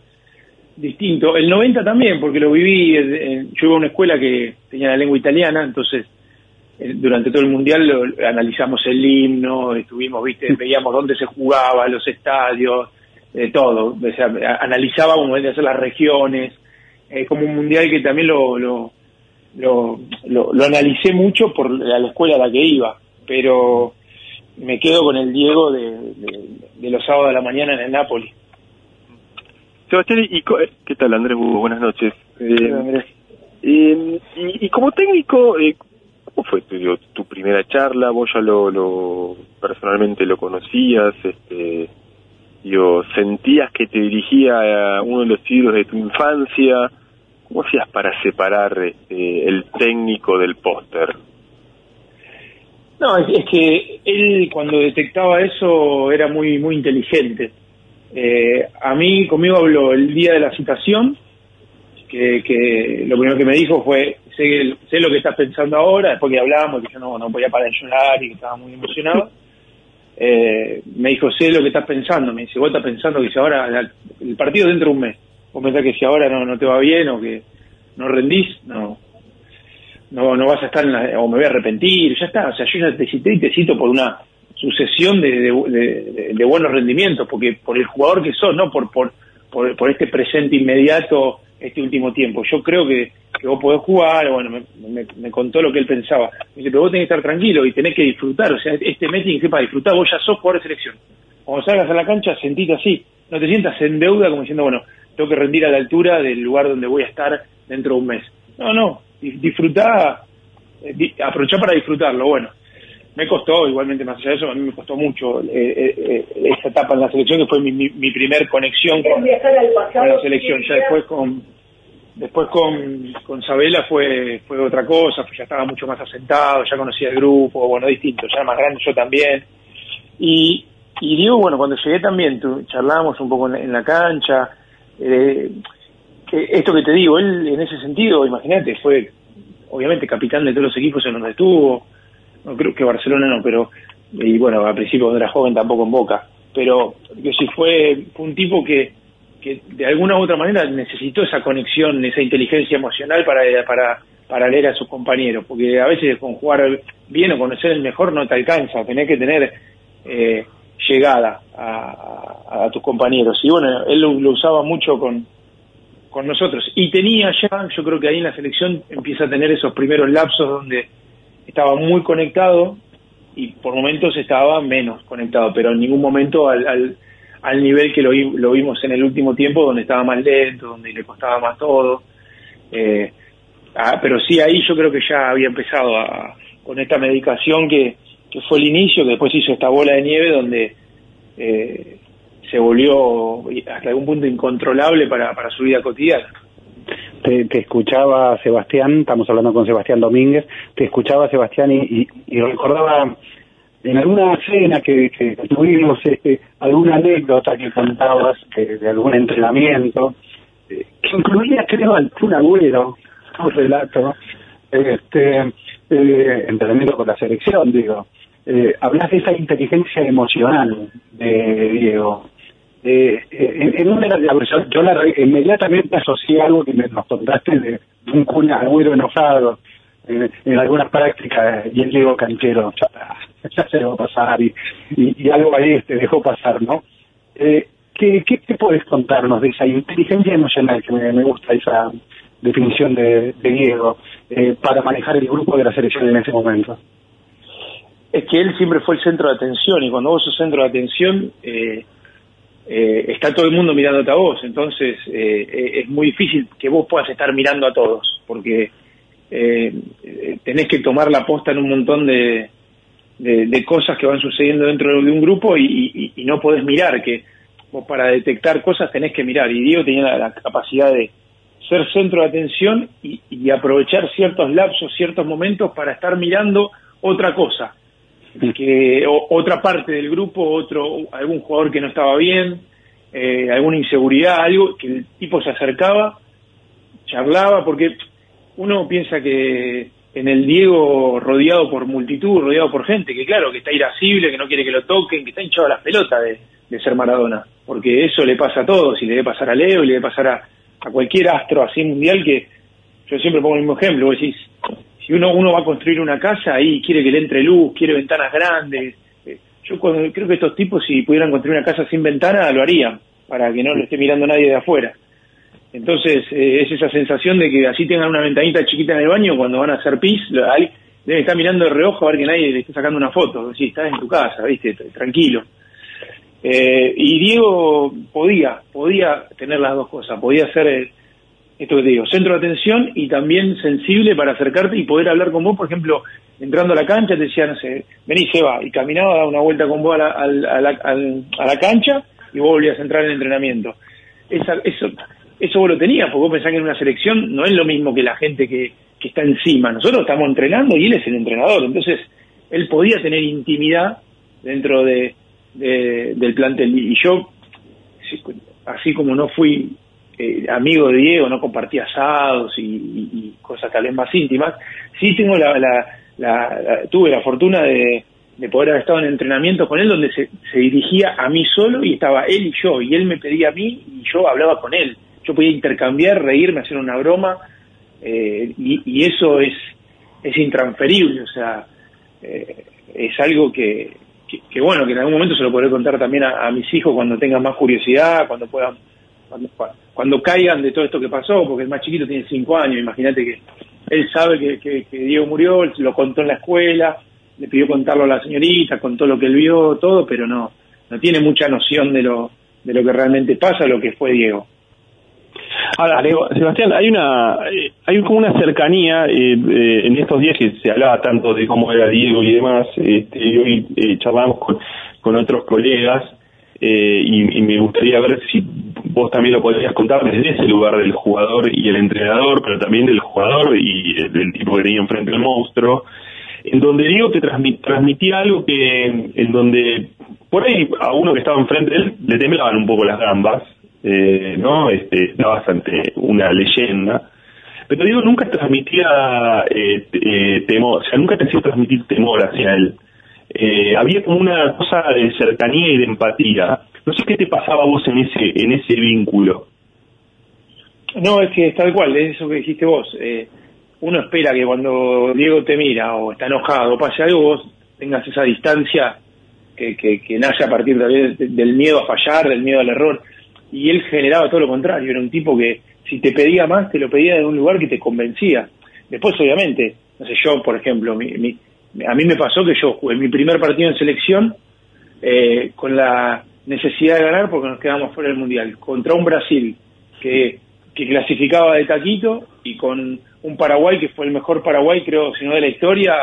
Speaker 10: distinto. El 90 también, porque lo viví, en- en- yo iba a una escuela que tenía la lengua italiana, entonces eh, durante todo el mundial lo- analizamos el himno, estuvimos, viste, veíamos dónde se jugaba, los estadios, eh, todo. O sea, analizábamos de hacer las regiones, eh, como un mundial que también lo, lo, lo, lo- lo analicé mucho por la, la escuela a la que iba, pero me quedo con el Diego de, de- de los sábados de la mañana en el Napoli.
Speaker 11: Sebastián, ¿y qué tal Andrés? Hugo? Buenas noches. Eh,
Speaker 10: Andrés.
Speaker 11: eh, y, y como técnico, eh, ¿cómo fue tu primera charla? ¿Vos ya lo, lo personalmente lo conocías? Este, digo, ¿Sentías que te dirigía a uno de los ídolos de tu infancia? ¿Cómo hacías para separar este, el técnico del póster?
Speaker 10: No, es, que él cuando detectaba eso era muy muy inteligente. Eh, a mí, conmigo habló el día de la citación, que, que lo primero que me dijo fue, sé, sé lo que estás pensando ahora, después que hablábamos, que yo no, no podía parar de llorar y que estaba muy emocionado. Eh, me dijo, sé lo que estás pensando, me dice, vos estás pensando que si ahora, el partido dentro de un mes, vos pensás que si ahora no, no te va bien o que no rendís, no, no, no vas a estar en la- o me voy a arrepentir, ya está, o sea, yo ya te cité y te cito por una sucesión de, de, buenos rendimientos, porque por el jugador que sos, no por, por, por, este presente inmediato, este último tiempo. Yo creo que, que vos podés jugar, bueno, me, contó lo que él pensaba. Me dice, pero vos tenés que estar tranquilo y tenés que disfrutar, o sea, este Messi que para disfrutar, vos ya sos jugador de selección. Cuando salgas a la cancha, sentite así, no te sientas en deuda como diciendo, bueno, tengo que rendir a la altura del lugar donde voy a estar dentro de un mes. No, no, di- disfrutá, eh, aprovechá para disfrutarlo, bueno. Me costó, igualmente más allá de eso, a mí me costó mucho eh, eh, eh, esa etapa en la selección, que fue mi, mi, mi primer conexión con, con la selección. Ya después con después con, con Sabela fue fue otra cosa, pues ya estaba mucho más asentado, ya conocía el grupo, bueno, distinto, ya era más grande yo también. Y, y Diego, bueno, cuando llegué también, tu- charlábamos un poco en la cancha, eh, esto que te digo, él en ese sentido, imagínate, fue obviamente capitán de todos los equipos en donde estuvo, no creo que Barcelona no, pero, y bueno, al principio cuando era joven tampoco en Boca, pero que sí fue, fue un tipo que, que de alguna u otra manera necesitó esa conexión, esa inteligencia emocional para, para, para leer a sus compañeros, porque a veces con jugar bien o conocer el mejor no te alcanza, tenés que tener eh, llegada a, tus compañeros. Y bueno, él lo, usaba mucho con, con nosotros. Y tenía ya, yo creo que ahí en la selección empieza a tener esos primeros lapsos donde estaba muy conectado y por momentos estaba menos conectado, pero en ningún momento al, al, al nivel que lo vimos en el último tiempo, donde estaba más lento, donde le costaba más todo. Eh, ah, pero sí, ahí yo creo que ya había empezado a, con esta medicación que, que fue el inicio, que después hizo esta bola de nieve donde eh, se volvió hasta algún punto incontrolable para, para su vida cotidiana.
Speaker 8: Te, escuchaba Sebastián, estamos hablando con Sebastián Domínguez, te escuchaba Sebastián y, recordaba en alguna cena que, que tuvimos este, alguna anécdota que contabas de, de algún entrenamiento, eh, que incluía creo al Kun Agüero, un relato, este, eh, entrenamiento con la selección, digo. Eh, hablas de esa inteligencia emocional de Diego. Eh, en, en, una yo, yo la, inmediatamente asocié algo que me, nos contaste de, un Kun Agüero enojado en, en algunas prácticas y el Diego Canchero ya, ya se va a pasar y, algo ahí te dejó pasar, ¿no? Eh, ¿qué, qué, puedes contarnos de esa inteligencia emocional que me, gusta esa definición de, de Diego eh, para manejar el grupo de la selección en ese momento?
Speaker 10: Es que él siempre fue el centro de atención y cuando vos sos centro de atención eh, eh, está todo el mundo mirándote a vos, entonces eh, es muy difícil que vos puedas estar mirando a todos, porque tenés que tomar la posta en un montón de, cosas que van sucediendo dentro de un grupo y, no podés mirar, que vos para detectar cosas tenés que mirar. Y Diego tenía la, la capacidad de ser centro de atención y, y, aprovechar ciertos lapsos, ciertos momentos para estar mirando otra cosa, que o, otra parte del grupo, otro algún jugador que no estaba bien, eh, alguna inseguridad, algo que el tipo se acercaba, charlaba, porque uno piensa que en el Diego rodeado por multitud, rodeado por gente, que claro, que está irascible, que no quiere que lo toquen, que está hinchado a las pelotas de, de, ser Maradona, porque eso le pasa a todos, y le debe pasar a Leo, y le debe pasar a, a cualquier astro así mundial que, yo siempre pongo el mismo ejemplo, vos decís, si uno, uno va a construir una casa, ahí quiere que le entre luz, quiere ventanas grandes, yo cuando, creo que estos tipos si pudieran construir una casa sin ventana, lo harían, para que no lo esté mirando nadie de afuera. Entonces, eh, es esa sensación de que así tengan una ventanita chiquita en el baño, cuando van a hacer pis, ahí deben estar mirando de reojo a ver que nadie le esté sacando una foto. Si estás en tu casa, viste, tranquilo. Eh, y Diego podía, podía tener las dos cosas, podía ser, eh, esto que te digo, centro de atención y también sensible para acercarte y poder hablar con vos, por ejemplo, entrando a la cancha, te decía, no sé, vení, se va, y caminaba, daba una vuelta con vos a la, a la, a a la cancha y vos volvías a entrar en el entrenamiento. Esa, eso, eso vos lo tenías, porque vos pensás que en una selección no es lo mismo que la gente que, que está encima. Nosotros estamos entrenando y él es el entrenador. Entonces, él podía tener intimidad dentro de, de del plantel. Y yo, así como no fui eh, amigo de Diego, no compartí asados y, y, y, cosas tal vez más íntimas, sí tengo la, la, la, tuve la fortuna de, de poder haber estado en entrenamiento con él donde se, se dirigía a mí solo y estaba él y yo, y él me pedía a mí y yo hablaba con él. Yo podía intercambiar, reírme, hacer una broma, eh, y, eso es, es intransferible, o sea, eh, es algo que, que, que, bueno, que en algún momento se lo podré contar también a, a mis hijos cuando tengan más curiosidad, cuando puedan, cuando, caigan de todo esto que pasó, porque el más chiquito tiene cinco años, imagínate que él sabe que, Diego murió, lo contó en la escuela, le pidió contarlo a la señorita, contó lo que él vio, todo, pero no, no tiene mucha noción de lo, de lo que realmente pasa, lo que fue Diego.
Speaker 2: Ahora, Sebastián, hay una hay como una cercanía eh, eh, en estos días que se hablaba tanto de cómo era Diego y demás, este, y hoy eh, charlamos con, con otros colegas y, y, me gustaría ver si vos también lo podrías contar desde ese lugar del jugador y el entrenador, pero también del jugador y del tipo que tenía enfrente al monstruo, en donde Diego te transmit, transmitía algo que, en donde por ahí a uno que estaba enfrente de él le temblaban un poco las gambas, eh, ¿no? Este, estaba bastante una leyenda. Pero digo, nunca transmitía eh, eh, temor, o sea, nunca te hacía transmitir temor hacia él. Eh, había como una cosa de cercanía y de empatía. No sé qué te pasaba vos en ese, en ese vínculo.
Speaker 10: No, es que es tal cual, es eso que dijiste vos. Eh, uno espera que cuando Diego te mira o está enojado o pase algo, vos tengas esa distancia que, que, nace a partir de, del miedo a fallar, del miedo al error y él generaba todo lo contrario, era un tipo que si te pedía más, te lo pedía de un lugar que te convencía. Después, obviamente, no sé, yo, por ejemplo, mi, mi, a mí me pasó que yo jugué mi primer partido en selección eh, con la necesidad de ganar porque nos quedamos fuera del Mundial, contra un Brasil que, que clasificaba de taquito y con un Paraguay que fue el mejor Paraguay, creo, si no de la historia,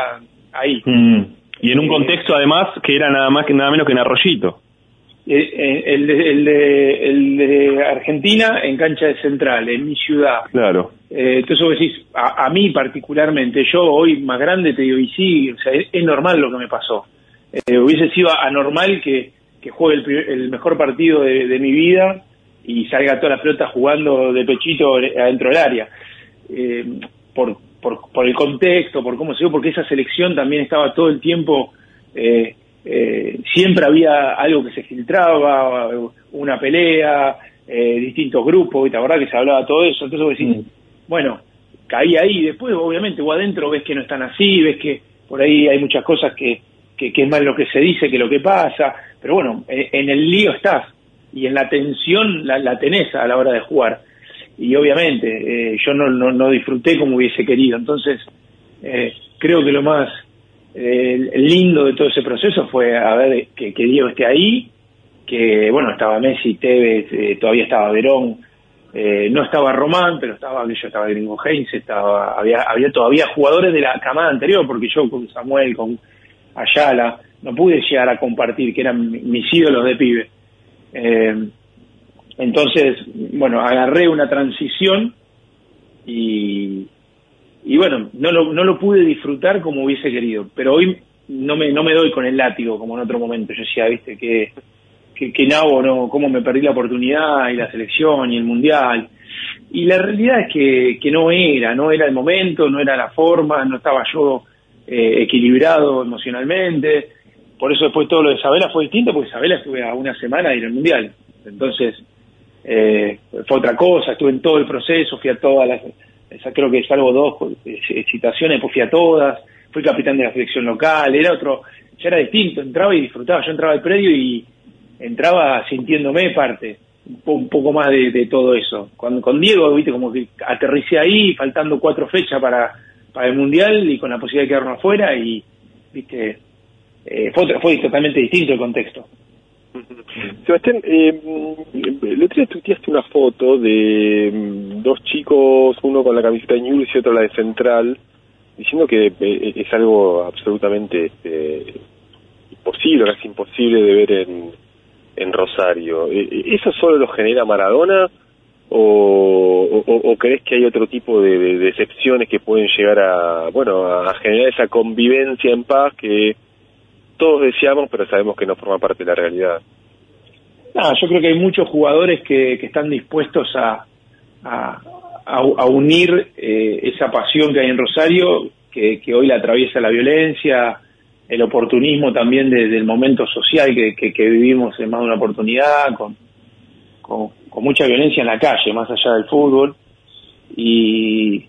Speaker 10: ahí.
Speaker 2: Mm. Y en un contexto, además, que era nada más que nada menos que en Arroyito.
Speaker 10: Eh, eh, el, de, el, de, el de Argentina en cancha de central, en mi ciudad.
Speaker 2: Claro.
Speaker 10: Eh, entonces vos decís, a, a mí particularmente, yo hoy más grande te digo, y sí, o sea, es, es normal lo que me pasó. Eh, hubiese sido anormal que, que juegue el, el mejor partido de, de mi vida y salga toda la pelota jugando de pechito adentro del área. Eh, por, por, por el contexto, por cómo se dio, porque esa selección también estaba todo el tiempo, eh, eh, siempre había algo que se filtraba, una pelea, eh, distintos grupos, y la verdad que se hablaba todo eso. Entonces vos decís, bueno, caí ahí, después obviamente vos adentro ves que no están así, ves que por ahí hay muchas cosas que, que, que es más lo que se dice que lo que pasa, pero bueno, en el lío estás y en la tensión la, la tenés a la hora de jugar. Y obviamente eh, yo no, no, no disfruté como hubiese querido, entonces eh, creo que lo más eh, lindo de todo ese proceso fue a ver que, Diego esté ahí, que bueno, estaba Messi, Tevez, eh, todavía estaba Verón, eh, no estaba Román, pero estaba yo estaba Gringo Heinz, estaba, había, había todavía jugadores de la camada anterior, porque yo con Samuel, con Ayala, no pude llegar a compartir, que eran mi- mis ídolos de pibe. Eh, entonces, bueno, agarré una transición y, y bueno, no lo, no lo pude disfrutar como hubiese querido, pero hoy no me, no me doy con el látigo como en otro momento. Yo decía, viste, que, que, que nabo, no, cómo me perdí la oportunidad y la selección y el mundial. Y la realidad es que, que no era, no era el momento, no era la forma, no estaba yo eh, equilibrado emocionalmente. Por eso después todo lo de Isabela fue distinto, porque Isabela estuve a una semana de ir al mundial. Entonces, eh, fue otra cosa, estuve en todo el proceso, fui a todas las, esa creo que salvo dos eh, citaciones, pues fui a todas, fui capitán de la selección local, era otro, ya era distinto, entraba y disfrutaba, yo entraba al predio y entraba sintiéndome parte, un, po- un poco más de, todo eso. Con, con Diego, viste, como que aterricé ahí, faltando cuatro fechas para, para el Mundial y con la posibilidad de quedarnos afuera y, viste, eh, fue, fue totalmente distinto el contexto.
Speaker 11: Sebastián, eh, el otro día tuiteaste una foto de mm, dos chicos, uno con la camiseta de Newell's y otro la de Central, diciendo que eh, es algo absolutamente este, imposible, casi imposible de ver en, en Rosario. Eh, ¿Eso solo lo genera Maradona o, o, crees que hay otro tipo de, de decepciones que pueden llegar a, bueno, a generar esa convivencia en paz que todos deseamos, pero sabemos que no forma parte de la realidad?
Speaker 10: No, yo creo que hay muchos jugadores que, que están dispuestos a- a unir eh, esa pasión que hay en Rosario, que, que hoy la atraviesa la violencia, el oportunismo también de- del momento social que, que- que vivimos en más de una oportunidad, con, con, con mucha violencia en la calle, más allá del fútbol. Y,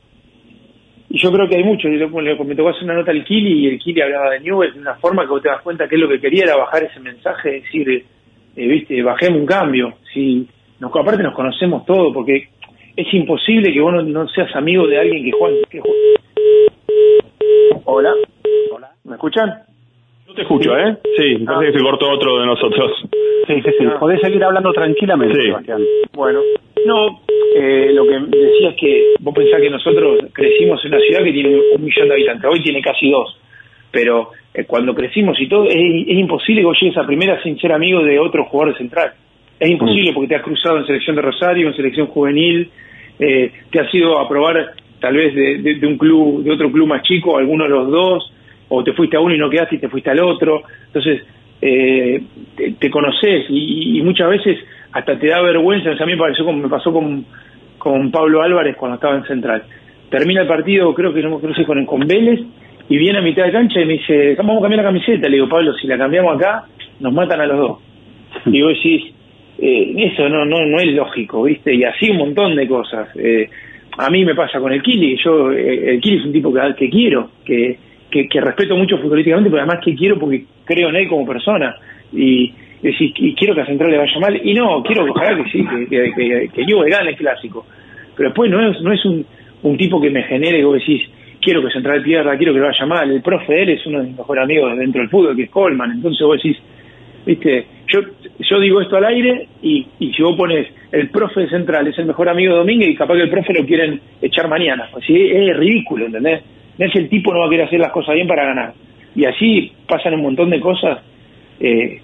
Speaker 10: y yo creo que hay mucho. Yo le, le- me tocó hacer una nota al Kili y el Kili hablaba de Newell de una forma que vos te das cuenta que él lo que quería era bajar ese mensaje, decir, eh, viste, bajemos un cambio. Si nos, aparte nos conocemos todos, porque es imposible que vos no, no seas amigo de alguien que juega. Que juega. Hola. ¿Me escuchan?
Speaker 2: Yo te escucho, ¿eh? Sí, me parece que se cortó otro de nosotros.
Speaker 1: Sí, sí, sí. Podés seguir hablando tranquilamente,
Speaker 2: Sí.
Speaker 1: Sebastián.
Speaker 10: Bueno, no, eh, lo que decía es que vos pensás que nosotros crecimos en una ciudad que tiene un millón de habitantes, hoy tiene casi dos, pero eh, cuando crecimos y todo, es, es imposible que vos llegues a primera sin ser amigo de otro jugador de central. Es imposible porque te has cruzado en selección de Rosario, en selección juvenil, eh, te has ido a probar tal vez de, de- de un club, de otro club más chico, alguno de los dos, o te fuiste a uno y no quedaste y te fuiste al otro. Entonces, eh, te, te conoces y, y muchas veces hasta te da vergüenza. O sea, a mí me, pareció como, me pasó con, con Pablo Álvarez cuando estaba en Central. Termina el partido, creo que no me sé, con, con Vélez, y viene a mitad de cancha y me dice, vamos a cambiar la camiseta. Le digo, Pablo, si la cambiamos acá, nos matan a los dos. Y vos decís, eh, eso no, no, no es lógico, ¿viste? Y así un montón de cosas. Eh, a mí me pasa con el Kili, yo, eh, el Kili es un tipo que, que quiero, que, que, que respeto mucho futbolísticamente, pero además que quiero porque creo en él como persona. Y, decís, y quiero que a Central le vaya mal, y no, quiero ojalá que sí, que, que, que, que gane el clásico. Pero después no es, no es un, tipo que me genere, vos decís, quiero que Central pierda, quiero que le vaya mal. El profe él es uno de mis mejores amigos dentro del fútbol, que es Coleman. Entonces vos decís, viste, yo, yo digo esto al aire y, y si vos pones el profe de Central es el mejor amigo de Domínguez y capaz que el profe lo quieren echar mañana. Así es ridículo, ¿entendés? No es el tipo no va a querer hacer las cosas bien para ganar. Y así pasan un montón de cosas eh,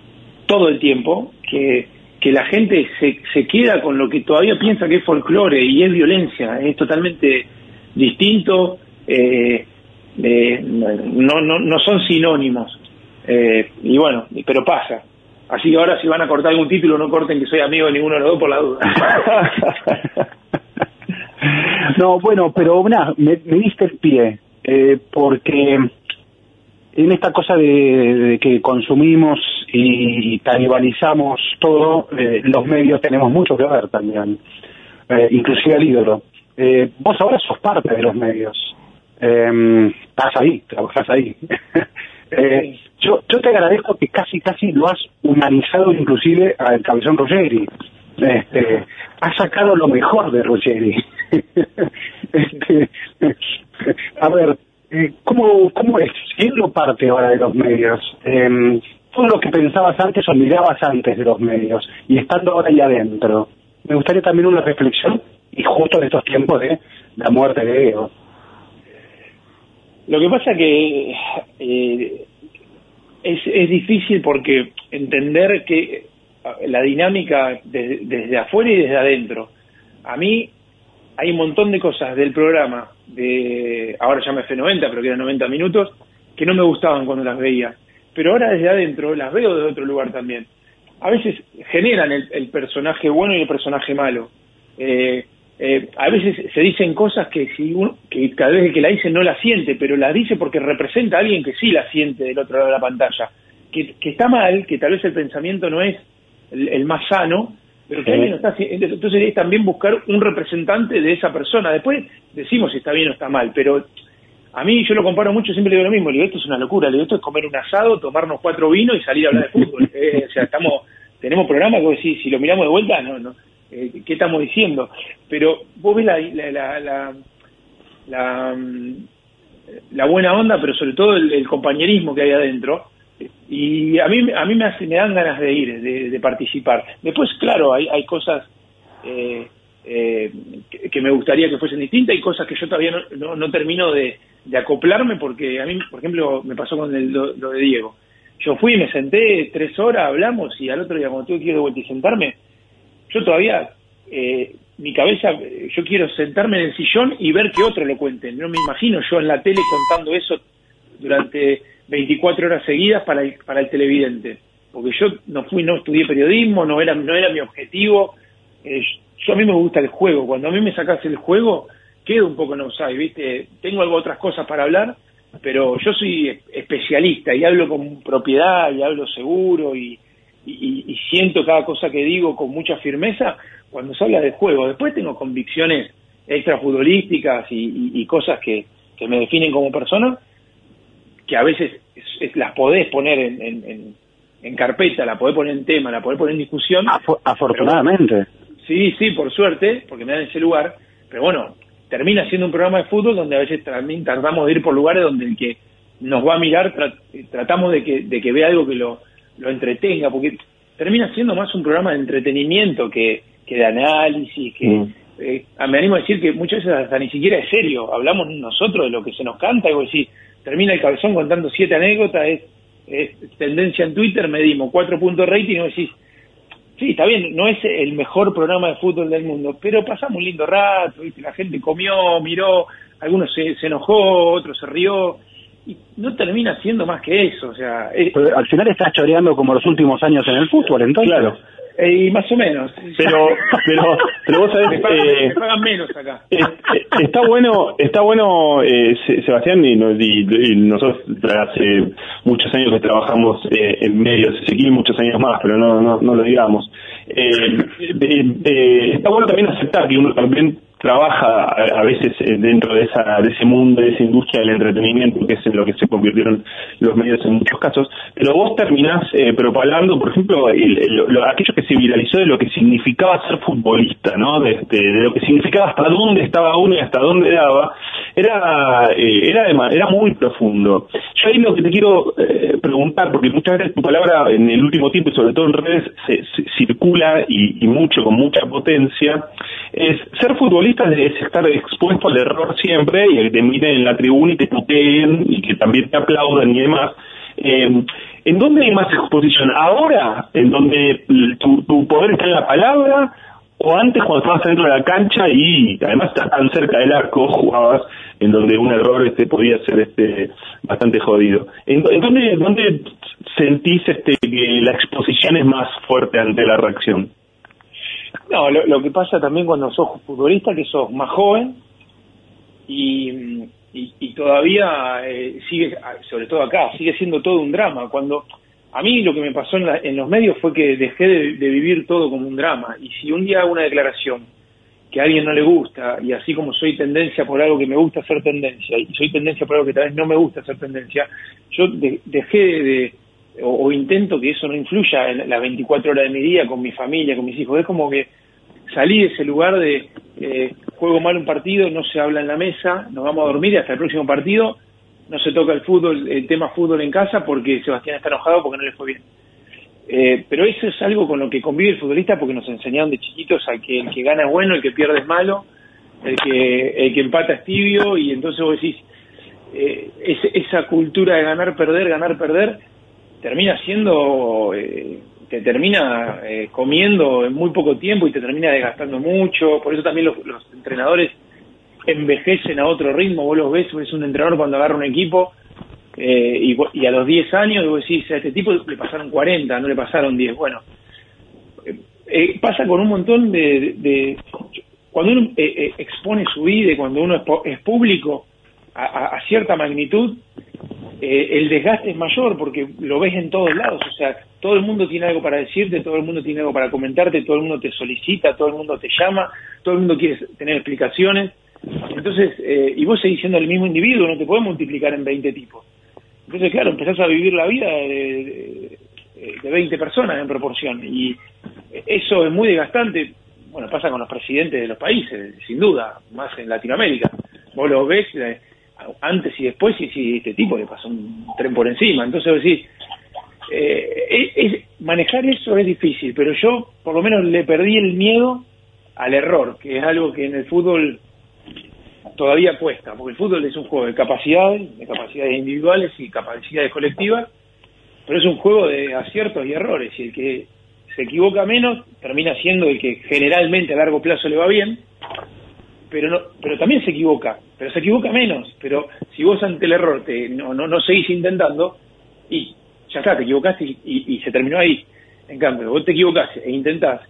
Speaker 10: todo el tiempo, que, la gente se, se queda con lo que todavía piensa que es folclore y es violencia, es totalmente distinto, eh, eh, no, no, no son sinónimos. Eh, y bueno, pero pasa. Así que ahora si van a cortar algún título, no corten que soy amigo de ninguno de los dos por la duda.
Speaker 8: no, bueno, pero una, me, me diste el pie, eh, porque en esta cosa de, que consumimos y canibalizamos todo, eh, los medios tenemos mucho que ver también, eh, inclusive el ídolo. Eh, vos ahora sos parte de los medios, eh, estás ahí, trabajás ahí. eh, yo, yo te agradezco que casi, casi lo has humanizado inclusive al cabezón Ruggeri. Este, has sacado lo mejor de Ruggeri. este, a ver, eh, ¿cómo, ¿cómo es siendo parte ahora de los medios? Eh, todo lo que pensabas antes o mirabas antes de los medios y estando ahora ahí adentro. Me gustaría también una reflexión y justo en estos tiempos de la muerte de Ego.
Speaker 10: Lo que pasa que eh, es, es difícil porque entender que la dinámica de- desde afuera y desde adentro. A mí hay un montón de cosas del programa, de ahora ya me F90, pero que eran 90 minutos, que no me gustaban cuando las veía. Pero ahora desde adentro las veo de otro lugar también. A veces generan el, el personaje bueno y el personaje malo. Eh, eh, a veces se dicen cosas que si uno, que cada vez que la dice no la siente, pero la dice porque representa a alguien que sí la siente del otro lado de la pantalla. Que, que está mal, que tal vez el pensamiento no es el más sano, pero que alguien lo está. Entonces es también buscar un representante de esa persona. Después decimos si está bien o está mal, pero a mí yo lo comparo mucho, siempre digo lo mismo, le digo, esto es una locura, le digo, esto es comer un asado, tomarnos cuatro vinos y salir a hablar de fútbol. Eh, o sea, estamos, tenemos programas que decís, si lo miramos de vuelta, no, no, eh, ¿qué estamos diciendo? Pero vos ves la, la, la, la, la, mm, la buena onda, pero sobre todo el, el compañerismo que hay adentro, y a mí, a mí me, hace- me dan ganas de ir, de, de participar. Después, claro, hay, hay cosas eh, eh, que, me gustaría que fuesen distintas y cosas que yo todavía no, no, no termino de, acoplarme porque a mí, por ejemplo, me pasó con el- lo, lo de Diego. Yo fui, me senté tres horas, hablamos y al otro día cuando tuve que ir de vuelta y sentarme, yo todavía, eh, mi cabeza, eh, yo quiero sentarme en el sillón y ver que otro lo cuenten. No me imagino yo en la tele contando eso durante 24 horas seguidas para el, para el televidente. Porque yo no fui, no estudié periodismo, no era, no era mi objetivo. Eh, yo a mí me gusta el juego. Cuando a mí me sacas el juego, quedo un poco en offside, ¿viste? Tengo algo otras cosas para hablar, pero yo soy especialista y hablo con propiedad y hablo seguro y, y, siento cada cosa que digo con mucha firmeza cuando se habla del juego. Después tengo convicciones extrafutbolísticas y, y cosas que, que me definen como persona, que a veces es- es- las podés poner en, en, en- carpeta, la podés poner en tema, la podés poner en discusión.
Speaker 8: Afortunadamente.
Speaker 10: Sí, sí, por suerte, porque me dan ese lugar. Pero bueno, termina siendo un programa de fútbol donde a veces también tratamos de ir por lugares donde el que nos va a mirar tra- tratamos de que, de que vea algo que lo, lo entretenga, porque termina siendo más un programa de entretenimiento que, que de análisis, que eh, me animo a decir que muchas veces hasta ni siquiera es serio, hablamos nosotros de lo que se nos canta, y vos decís, termina el cabezón contando siete anécdotas, es, es tendencia en Twitter, medimos cuatro puntos rating y decís, Sí, está bien, no es el mejor programa de fútbol del mundo, pero pasamos un lindo rato, ¿viste? la gente comió, miró, algunos se enojó, otros se rió, y no termina siendo más que eso, o sea... es-
Speaker 8: Pero al final estás choreando como los últimos años en el fútbol, entonces.
Speaker 10: Claro. eh, y más o menos.
Speaker 2: Pero, pero, pero vos sabés,
Speaker 10: me, pagan,
Speaker 2: eh,
Speaker 10: me pagan menos acá.
Speaker 2: Eh, eh, está bueno, está bueno, eh, Se- Sebastián, y, y- y nosotros hace muchos años que trabajamos eh, en medios, Ezequiel muchos años más, pero no, no, no lo digamos. Eh, eh, eh, está bueno también aceptar que uno también trabaja a, veces eh, dentro de esa de ese mundo, de esa industria del entretenimiento, que es en lo que se convirtieron los medios en muchos casos, pero vos terminás eh, propagando, por ejemplo, el- el- lo- aquello que se viralizó de lo que significaba ser futbolista, ¿no? De, lo que significaba hasta dónde estaba uno y hasta dónde daba, era eh, era, de era muy profundo. Yo ahí lo que te quiero eh, preguntar, porque muchas veces tu palabra en el último tiempo y sobre todo en redes se, se- circula y mucho, con mucha potencia, es ser futbolista es estar expuesto al error siempre y que te miren en la tribuna y te puteen y que también te aplaudan y demás. Eh, ¿En dónde hay más exposición? ¿Ahora, en donde tu, tu poder está en la palabra? ¿O antes cuando estabas dentro de la cancha y además estás tan cerca del arco, jugabas en donde un error este podía ser este bastante jodido? ¿En, en dónde, dónde sentís este que la exposición es más fuerte ante la reacción?
Speaker 10: No, lo, lo que pasa también cuando sos futbolista, que sos más joven y, y, y todavía eh, sigue, sobre todo acá, sigue siendo todo un drama. Cuando a mí lo que me pasó en, la- en los medios fue que dejé de, de vivir todo como un drama. Y si un día hago una declaración que a alguien no le gusta, y así como soy tendencia por algo que me gusta ser tendencia, y soy tendencia por algo que tal vez no me gusta ser tendencia, yo de- dejé de, o, intento que eso no influya en las 24 horas de mi día con mi familia, con mis hijos. Es como que salí de ese lugar de eh, juego mal un partido, no se habla en la mesa, nos vamos a dormir y hasta el próximo partido no se toca el fútbol, el tema fútbol en casa porque Sebastián está enojado porque no le fue bien. Eh, pero eso es algo con lo que convive el futbolista porque nos enseñaron de chiquitos a que el que gana es bueno, el que pierde es malo, el que, el que empata es tibio y entonces vos decís, eh, esa cultura de ganar, perder, ganar, perder, termina siendo, eh, te termina eh, comiendo en muy poco tiempo y te termina desgastando mucho, por eso también los, los entrenadores envejecen a otro ritmo, vos los ves, ves un entrenador cuando agarra un equipo eh, y, a los 10 años vos decís, a este tipo le pasaron 40, no le pasaron 10, bueno, eh, eh, pasa con un montón de... de- cuando uno expone su vida y cuando uno es, es público a, a- a cierta magnitud, eh, el desgaste es mayor porque lo ves en todos lados, o sea, todo el mundo tiene algo para decirte, todo el mundo tiene algo para comentarte, todo el mundo te solicita, todo el mundo te llama, todo el mundo quiere tener explicaciones. Entonces, eh, y vos seguís siendo el mismo individuo, no te podés multiplicar en 20 tipos. Entonces, claro, empezás a vivir la vida de, de, de 20 personas en proporción y eso es muy desgastante. Bueno, pasa con los presidentes de los países, sin duda, más en Latinoamérica. Vos lo ves eh, antes y después y si este tipo le pasó un tren por encima. Entonces decís, eh, manejar eso es difícil, pero yo por lo menos le perdí el miedo al error, que es algo que en el fútbol todavía cuesta, porque el fútbol es un juego de capacidades, de capacidades individuales y capacidades colectivas, pero es un juego de aciertos y errores, y el que se equivoca menos termina siendo el que generalmente a largo plazo le va bien, pero no, pero también se equivoca, pero se equivoca menos, pero si vos ante el error te, no, no, no seguís intentando, y ya está, te equivocaste y, y- se terminó ahí. En cambio, vos te equivocás e intentás,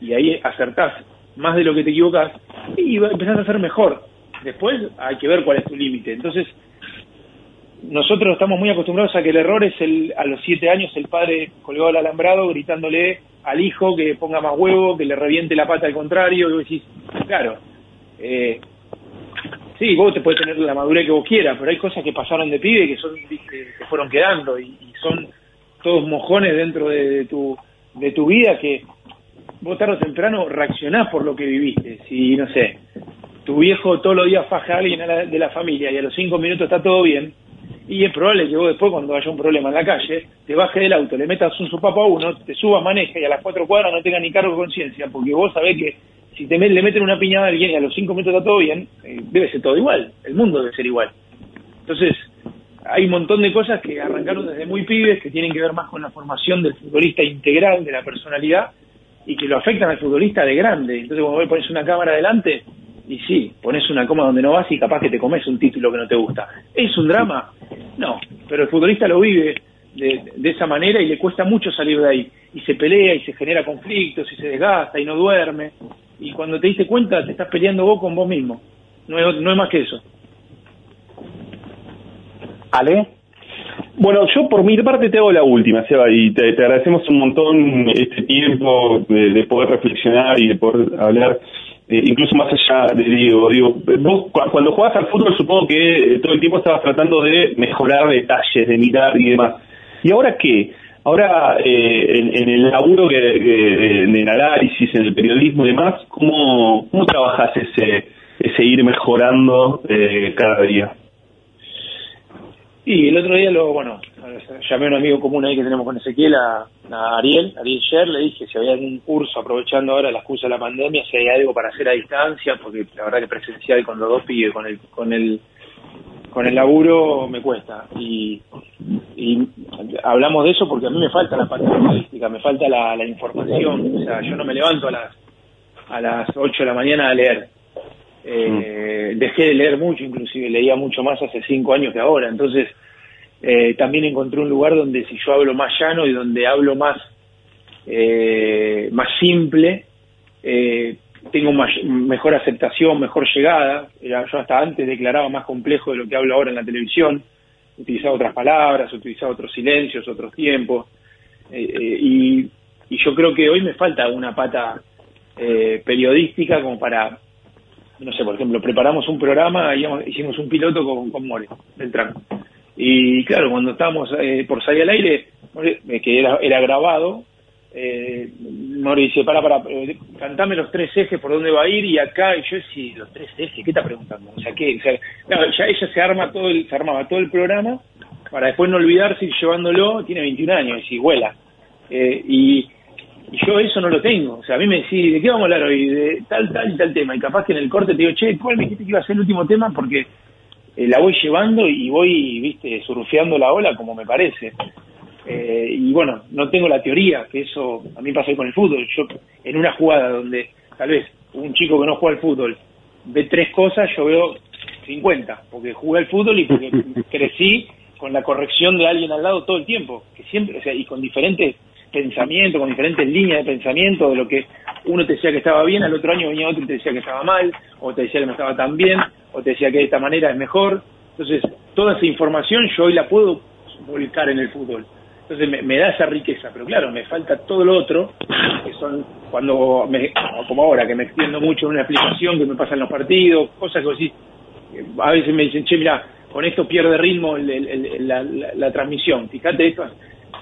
Speaker 10: y ahí acertás más de lo que te equivocás, y empezás a hacer mejor. Después hay que ver cuál es tu límite. Entonces, nosotros estamos muy acostumbrados a que el error es el, a los siete años el padre colgado al alambrado gritándole al hijo que ponga más huevo, que le reviente la pata al contrario, y vos decís, claro, eh, sí, vos te puedes tener la madurez que vos quieras, pero hay cosas que pasaron de pibe que son que fueron quedando y, son todos mojones dentro de, de tu de tu vida que vos tarde o temprano reaccionás por lo que viviste. Si, no sé, tu viejo todos los días faja a alguien a la- de la familia y a los cinco minutos está todo bien, y es probable que vos después cuando haya un problema en la calle, te bajes del auto, le metas un sopapo a uno, te subas, maneja y a las cuatro cuadras no tengas ni cargo de conciencia, porque vos sabés que si te le meten una piñada a alguien y a los cinco minutos está todo bien, eh, debe ser todo igual, el mundo debe ser igual. Entonces, hay un montón de cosas que arrancaron desde muy pibes que tienen que ver más con la formación del futbolista integral, de la personalidad, y que lo afectan al futbolista de grande. Entonces, cuando vos pones una cámara adelante, y sí, pones una coma donde no vas y capaz que te comes un título que no te gusta. ¿Es un drama? No, pero el futbolista lo vive de, de esa manera y le cuesta mucho salir de ahí. Y se pelea y se genera conflictos y se desgasta y no duerme. Y cuando te diste cuenta, te estás peleando vos con vos mismo. No es, no es más que eso.
Speaker 2: Ale. Bueno, yo por mi parte te hago la última, Seba, y te, te agradecemos un montón este tiempo de, de poder reflexionar y de poder hablar, eh, incluso más allá de Diego. Digo, vos cu- cuando jugabas al fútbol supongo que todo el tiempo estabas tratando de mejorar detalles, de mirar y demás. ¿Y ahora qué? Ahora, eh, en, en el laburo que, en el análisis, en el periodismo y demás, ¿cómo, cómo trabajas ese, ese ir mejorando eh, cada día?
Speaker 10: Y el otro día, lo bueno, llamé a un amigo común ahí que tenemos con Ezequiel, a, a Ariel, Ariel Sher, le dije si había algún curso, aprovechando ahora la excusa de la pandemia, si hay algo para hacer a distancia, porque la verdad que presencial con los dos pibes, con el, con el, con el laburo me cuesta. Y, y hablamos de eso porque a mí me falta la parte periodística, me falta la, la información. O sea, yo no me levanto a las, a las 8 de la mañana a leer. Eh, Dejé de leer mucho, inclusive leía mucho más hace cinco años que ahora. Entonces, eh, también encontré un lugar donde si yo hablo más llano y donde hablo más, eh, más simple, tengo may- mejor aceptación, mejor llegada. Era- Yo hasta antes declaraba más complejo de lo que hablo ahora en la televisión. Utilizaba otras palabras, utilizaba otros silencios, otros tiempos. Eh, eh, y, y yo creo que hoy me falta una pata eh, periodística como para, no sé, por ejemplo, preparamos un programa, íbamos- hicimos un piloto con, con More, Beltrán. Y claro, cuando estábamos eh, por salir al aire, que era, era grabado, eh, dice, para, para, eh, cantame los tres ejes por dónde va a ir y acá, y yo sí, los tres ejes, ¿qué está preguntando? O sea, ¿qué? O sea, ya ella se arma todo el, se armaba todo el programa para después no olvidarse ir llevándolo, tiene 21 años y vuela. Eh, y, y yo eso no lo tengo. O sea, a mí me decís, ¿de qué vamos a hablar hoy? De tal, tal y tal tema. Y capaz que en el corte te digo, che, ¿cuál me dijiste que iba a ser el último tema? Porque eh, la voy llevando y voy, viste, surfeando la ola como me parece. Eh, y bueno, no tengo la teoría, que eso a mí pasa con el fútbol. Yo, en una jugada donde tal vez un chico que no juega al fútbol ve tres cosas, yo veo 50, porque jugué al fútbol y porque crecí con la corrección de alguien al lado todo el tiempo, que siempre, o sea, y con diferentes pensamientos, con diferentes líneas de pensamiento, de lo que uno te decía que estaba bien, al otro año venía otro y te decía que estaba mal, o te decía que no estaba tan bien, o te decía que de esta manera es mejor. Entonces, toda esa información yo hoy la puedo volcar en el fútbol. Entonces me, da esa riqueza, pero claro, me falta todo lo otro, que son cuando, me, como ahora, que me extiendo mucho en una explicación, que me pasan los partidos, cosas que así, a veces me dicen, che, mira, con esto pierde ritmo la, transmisión, fíjate esto,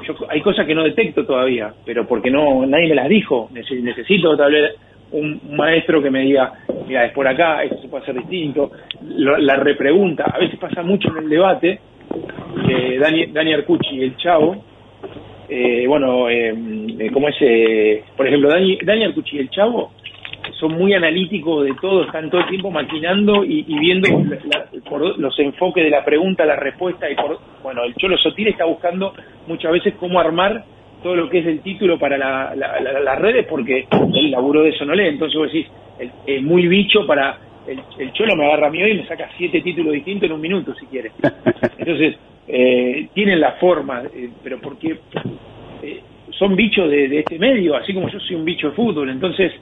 Speaker 10: yo, hay cosas que no detecto todavía, pero porque no nadie me las dijo, Nece- necesito tal vez un maestro que me diga, mira, es por acá, esto se puede hacer distinto, Lo- la repregunta, a veces pasa mucho en el debate, que Dani, Dani Arcucci el Chavo, eh, bueno, eh, eh, como es, eh, por ejemplo, Dani, Dani Arcucci y el Chavo son muy analíticos de todo, están todo el tiempo maquinando y, y viendo la- la- por los enfoques de la pregunta, la respuesta y por, bueno, el Cholo Sotil está buscando muchas veces cómo armar todo lo que es el título para la- la- la- las redes porque el laburo de eso no lee, entonces vos decís, es muy bicho para, el, el Cholo me agarra a mí hoy y me saca siete títulos distintos en un minuto si quiere. Entonces, eh, tienen la forma, eh, pero porque eh, son bichos de, este medio, así como yo soy un bicho de fútbol. Entonces,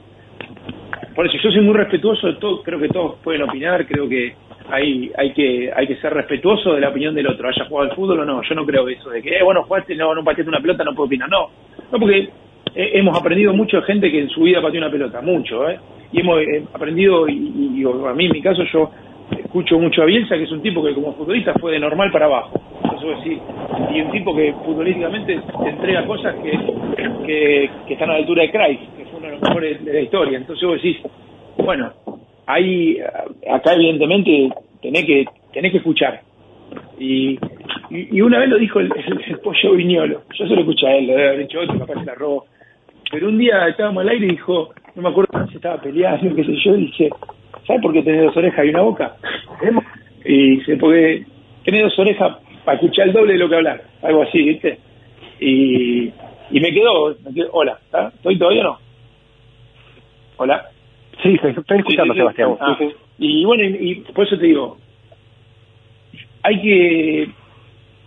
Speaker 10: por eso yo soy muy respetuoso de todo, creo que todos pueden opinar, creo que hay hay que hay que ser respetuoso de la opinión del otro, haya jugado al fútbol o no. Yo no creo eso de que, eh, bueno, jugaste, no, no pateaste una pelota, no puedo opinar. No, no porque eh, hemos aprendido mucho de gente que en su vida pateó una pelota, mucho, ¿eh? Y hemos aprendido, y, y a mí en mi caso yo escucho mucho a Bielsa, que es un tipo que como futbolista fue de normal para abajo. Vos decís, y un tipo que futbolísticamente te entrega cosas que, que, están a la altura de Cruyff, que fue uno de los mejores de la historia. Entonces vos decís, bueno, ahí, acá evidentemente tenés que, tenés que escuchar. Y, y, una vez lo dijo el, pollo viñolo, yo se lo escuché a él, lo debe haber dicho otro, capaz se la robó. Pero un día estábamos al aire y dijo, no me acuerdo si estaba peleando, qué sé yo, dice, ¿sabes por qué tenés dos orejas y una boca? Y dice, porque tenés dos orejas para escuchar el doble de lo que hablar, algo así, ¿viste? Y, y me quedó, me quedó hola, ¿está? ¿Estoy todavía o no? Hola.
Speaker 12: Sí, estoy estoy escuchando,
Speaker 10: Sí, sí, sí.
Speaker 12: Sebastián.
Speaker 10: Ah, Y bueno, y, y por eso te digo, hay que,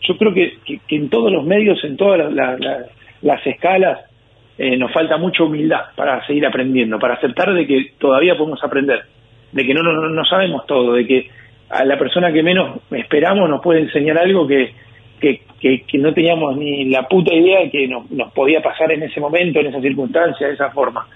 Speaker 10: yo creo que, que- que en todos los medios, en todas las, la- la- las escalas, eh, nos falta mucha humildad para seguir aprendiendo, para aceptar de que todavía podemos aprender, de que no, no, no- sabemos todo, de que a la persona que menos esperamos nos puede enseñar algo que, que, que- no teníamos ni la puta idea de que nos, nos podía pasar en ese momento, en esa circunstancia, de esa forma.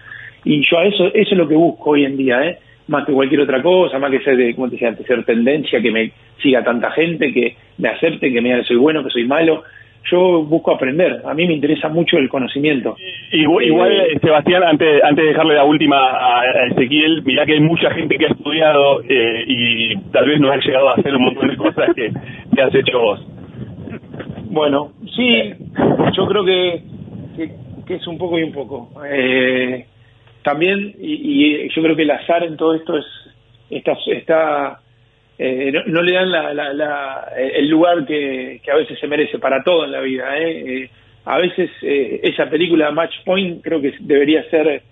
Speaker 10: Y yo a eso, eso es lo que busco hoy en día, ¿eh? más que cualquier otra cosa, más que ser, de, como te decía antes, ser tendencia, que me siga tanta gente, que me acepte, que me diga que soy bueno, que soy malo. Yo busco aprender, a mí me interesa mucho el conocimiento.
Speaker 13: Igual, igual, eh, Sebastián, antes, antes de dejarle la última a, a Ezequiel, mirá que hay mucha gente que ha estudiado eh, y tal vez no ha llegado a hacer un montón de cosas que, que has hecho vos.
Speaker 10: Bueno, sí, yo creo que, que, que es un poco y un poco. Eh, también, y, y yo creo que el azar en todo esto es está, está eh, no, no le dan la, la- la- el lugar que, que a veces se merece para todo en la vida. ¿eh? Eh, a veces eh, esa película Match Point creo que debería ser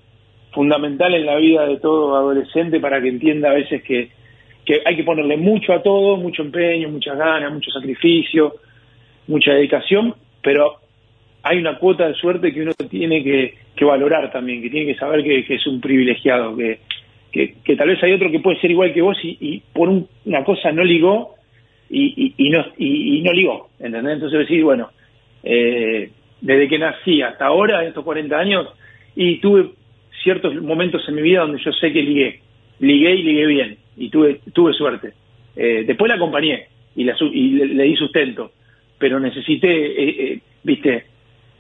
Speaker 10: fundamental en la vida de todo adolescente para que entienda a veces que, que hay que ponerle mucho a todo, mucho empeño, muchas ganas, mucho sacrificio, mucha dedicación, pero hay una cuota de suerte que uno tiene que, valorar también, que tiene que saber que, que es un privilegiado, que, que, tal vez hay otro que puede ser igual que vos y, y por un- una cosa no ligó y, y, no, y, no ligó, ¿entendés? Entonces decir, bueno, eh, desde que nací hasta ahora, estos 40 años, y tuve ciertos momentos en mi vida donde yo sé que ligué, ligué y ligué bien, y tuve, tuve suerte. Eh, después la acompañé y, la, y le, le di sustento, pero necesité, eh, eh, viste,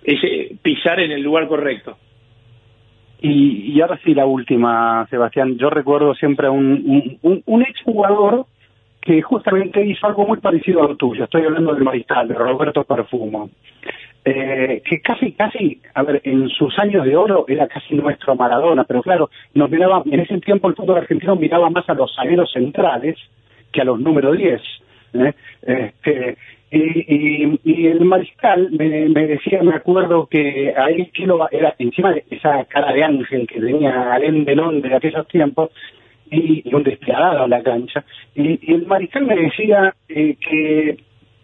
Speaker 10: ese, pisar en el lugar correcto.
Speaker 8: Y, y ahora sí la última, Sebastián. Yo recuerdo siempre a un, un, un, exjugador que justamente hizo algo muy parecido a lo tuyo. Estoy hablando del mariscal, de Roberto Perfumo. Eh, que casi, casi, a ver, en sus años de oro era casi nuestro Maradona, pero claro, nos miraba, en ese tiempo el fútbol argentino miraba más a los zagueros centrales que a los número 10. ¿eh? Este, y, y, y el mariscal me, me decía, me acuerdo que a él que lo era encima de esa cara de ángel que tenía Alain Delon de aquellos tiempos, y, un despiadado a la cancha, y, y el mariscal me decía eh, que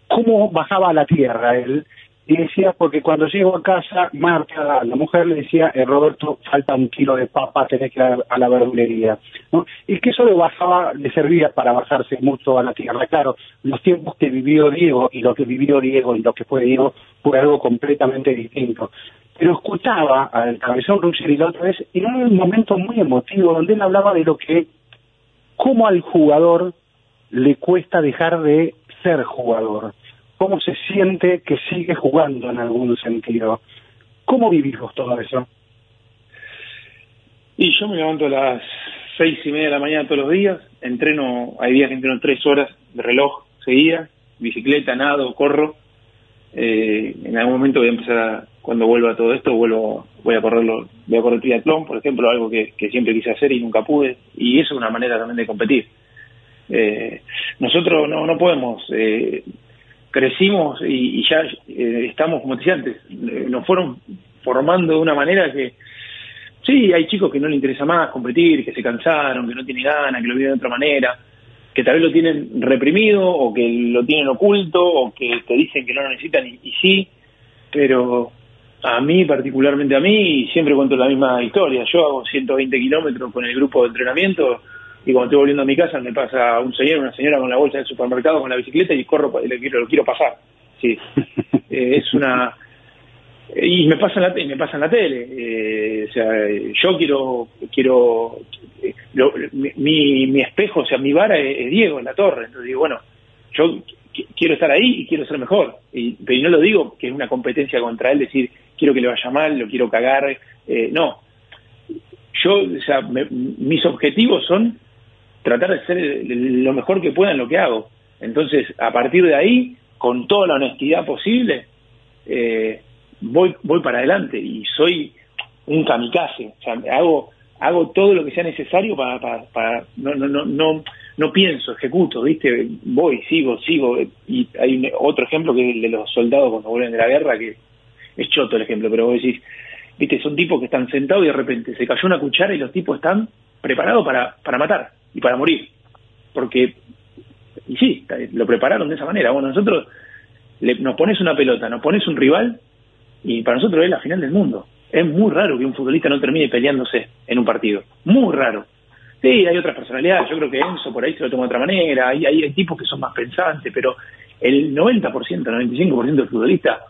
Speaker 8: cómo bajaba a la tierra él, y decía, porque cuando llego a casa, Marta, la mujer, le decía, eh, Roberto, falta un kilo de papa, tenés que ir a, la verdulería. ¿no? Y que eso le bajaba, le servía para bajarse mucho a la tierra. Claro, los tiempos que vivió Diego y lo que vivió Diego y lo que fue Diego fue algo completamente distinto. Pero escuchaba al cabezón Ruggeri la otra vez en un momento muy emotivo donde él hablaba de lo que, cómo al jugador le cuesta dejar de ser jugador cómo se siente que sigue jugando en algún sentido. ¿Cómo vivís vos todo eso?
Speaker 10: Y yo me levanto a las seis y media de la mañana todos los días, entreno, hay días que entreno tres horas de reloj seguidas, bicicleta, nado, corro. Eh, en algún momento voy a empezar, a- cuando vuelva a todo esto, vuelvo, voy a correrlo, voy a correr triatlón, por ejemplo, algo que, que siempre quise hacer y nunca pude, y eso es una manera también de competir. Eh, nosotros no, no podemos, eh, crecimos y, y ya eh, estamos, como te decía antes, eh, nos fueron formando de una manera que, Sí, hay chicos que no les interesa más competir, que se cansaron, que no tienen ganas, que lo viven de otra manera, que tal vez lo tienen reprimido o que lo tienen oculto o que te dicen que no lo necesitan y, y sí, pero a mí, particularmente a mí, siempre cuento la misma historia. Yo hago 120 kilómetros con el grupo de entrenamiento y cuando estoy volviendo a mi casa me pasa un señor, una señora con la bolsa del supermercado, con la bicicleta y corro, y le quiero, lo quiero pasar. Sí, Eh, es una y me pasa en la, y me pasa en la tele. Eh, o sea yo quiero quiero eh, lo- mi, mi espejo o sea mi vara es, es Diego en la torre. Entonces digo bueno yo qui- quiero estar ahí y quiero ser mejor. Y, pero no lo digo que es una competencia contra él decir quiero que le vaya mal lo quiero cagar. Eh, no. Yo o sea me- mis objetivos son tratar de ser lo mejor que pueda en lo que hago entonces a partir de ahí con toda la honestidad posible eh, voy voy para adelante y soy un kamikaze, o sea, hago hago todo lo que sea necesario para, no, no, no, no, no pienso, ejecuto, ¿viste? Voy, sigo, sigo. Y hay otro ejemplo que es el de los soldados cuando vuelven de la guerra, que es choto el ejemplo, pero vos decís, ¿viste? Son tipos que están sentados y de repente se cayó una cuchara y los tipos están preparados para, para matar y para morir. Porque, y sí, lo prepararon de esa manera. Bueno, nosotros le- nos pones una pelota, nos pones un rival y para nosotros es la final del mundo. Es muy raro que un futbolista no termine peleándose en un partido. Muy raro. Sí, hay otras personalidades. Yo creo que Enzo por ahí se lo toma de otra manera. Hay, hay, hay tipos que son más pensantes, pero el 90%, 95% del futbolista,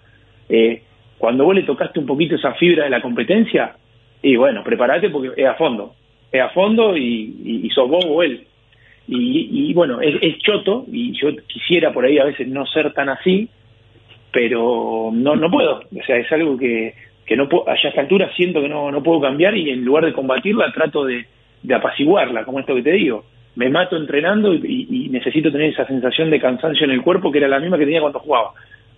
Speaker 10: eh, cuando vos le tocaste un poquito esa fibra de la competencia, y bueno, prepárate porque es a fondo. Es a fondo y, y, y sos vos o él. Y, y bueno, es, es choto y yo quisiera por ahí a veces no ser tan así, pero no no puedo. O sea, es algo que, que no puedo, a esta altura siento que no, no puedo cambiar y en lugar de combatirla trato de, de apaciguarla, como esto que te digo. Me mato entrenando y- y necesito tener esa sensación de cansancio en el cuerpo que era la misma que tenía cuando jugaba.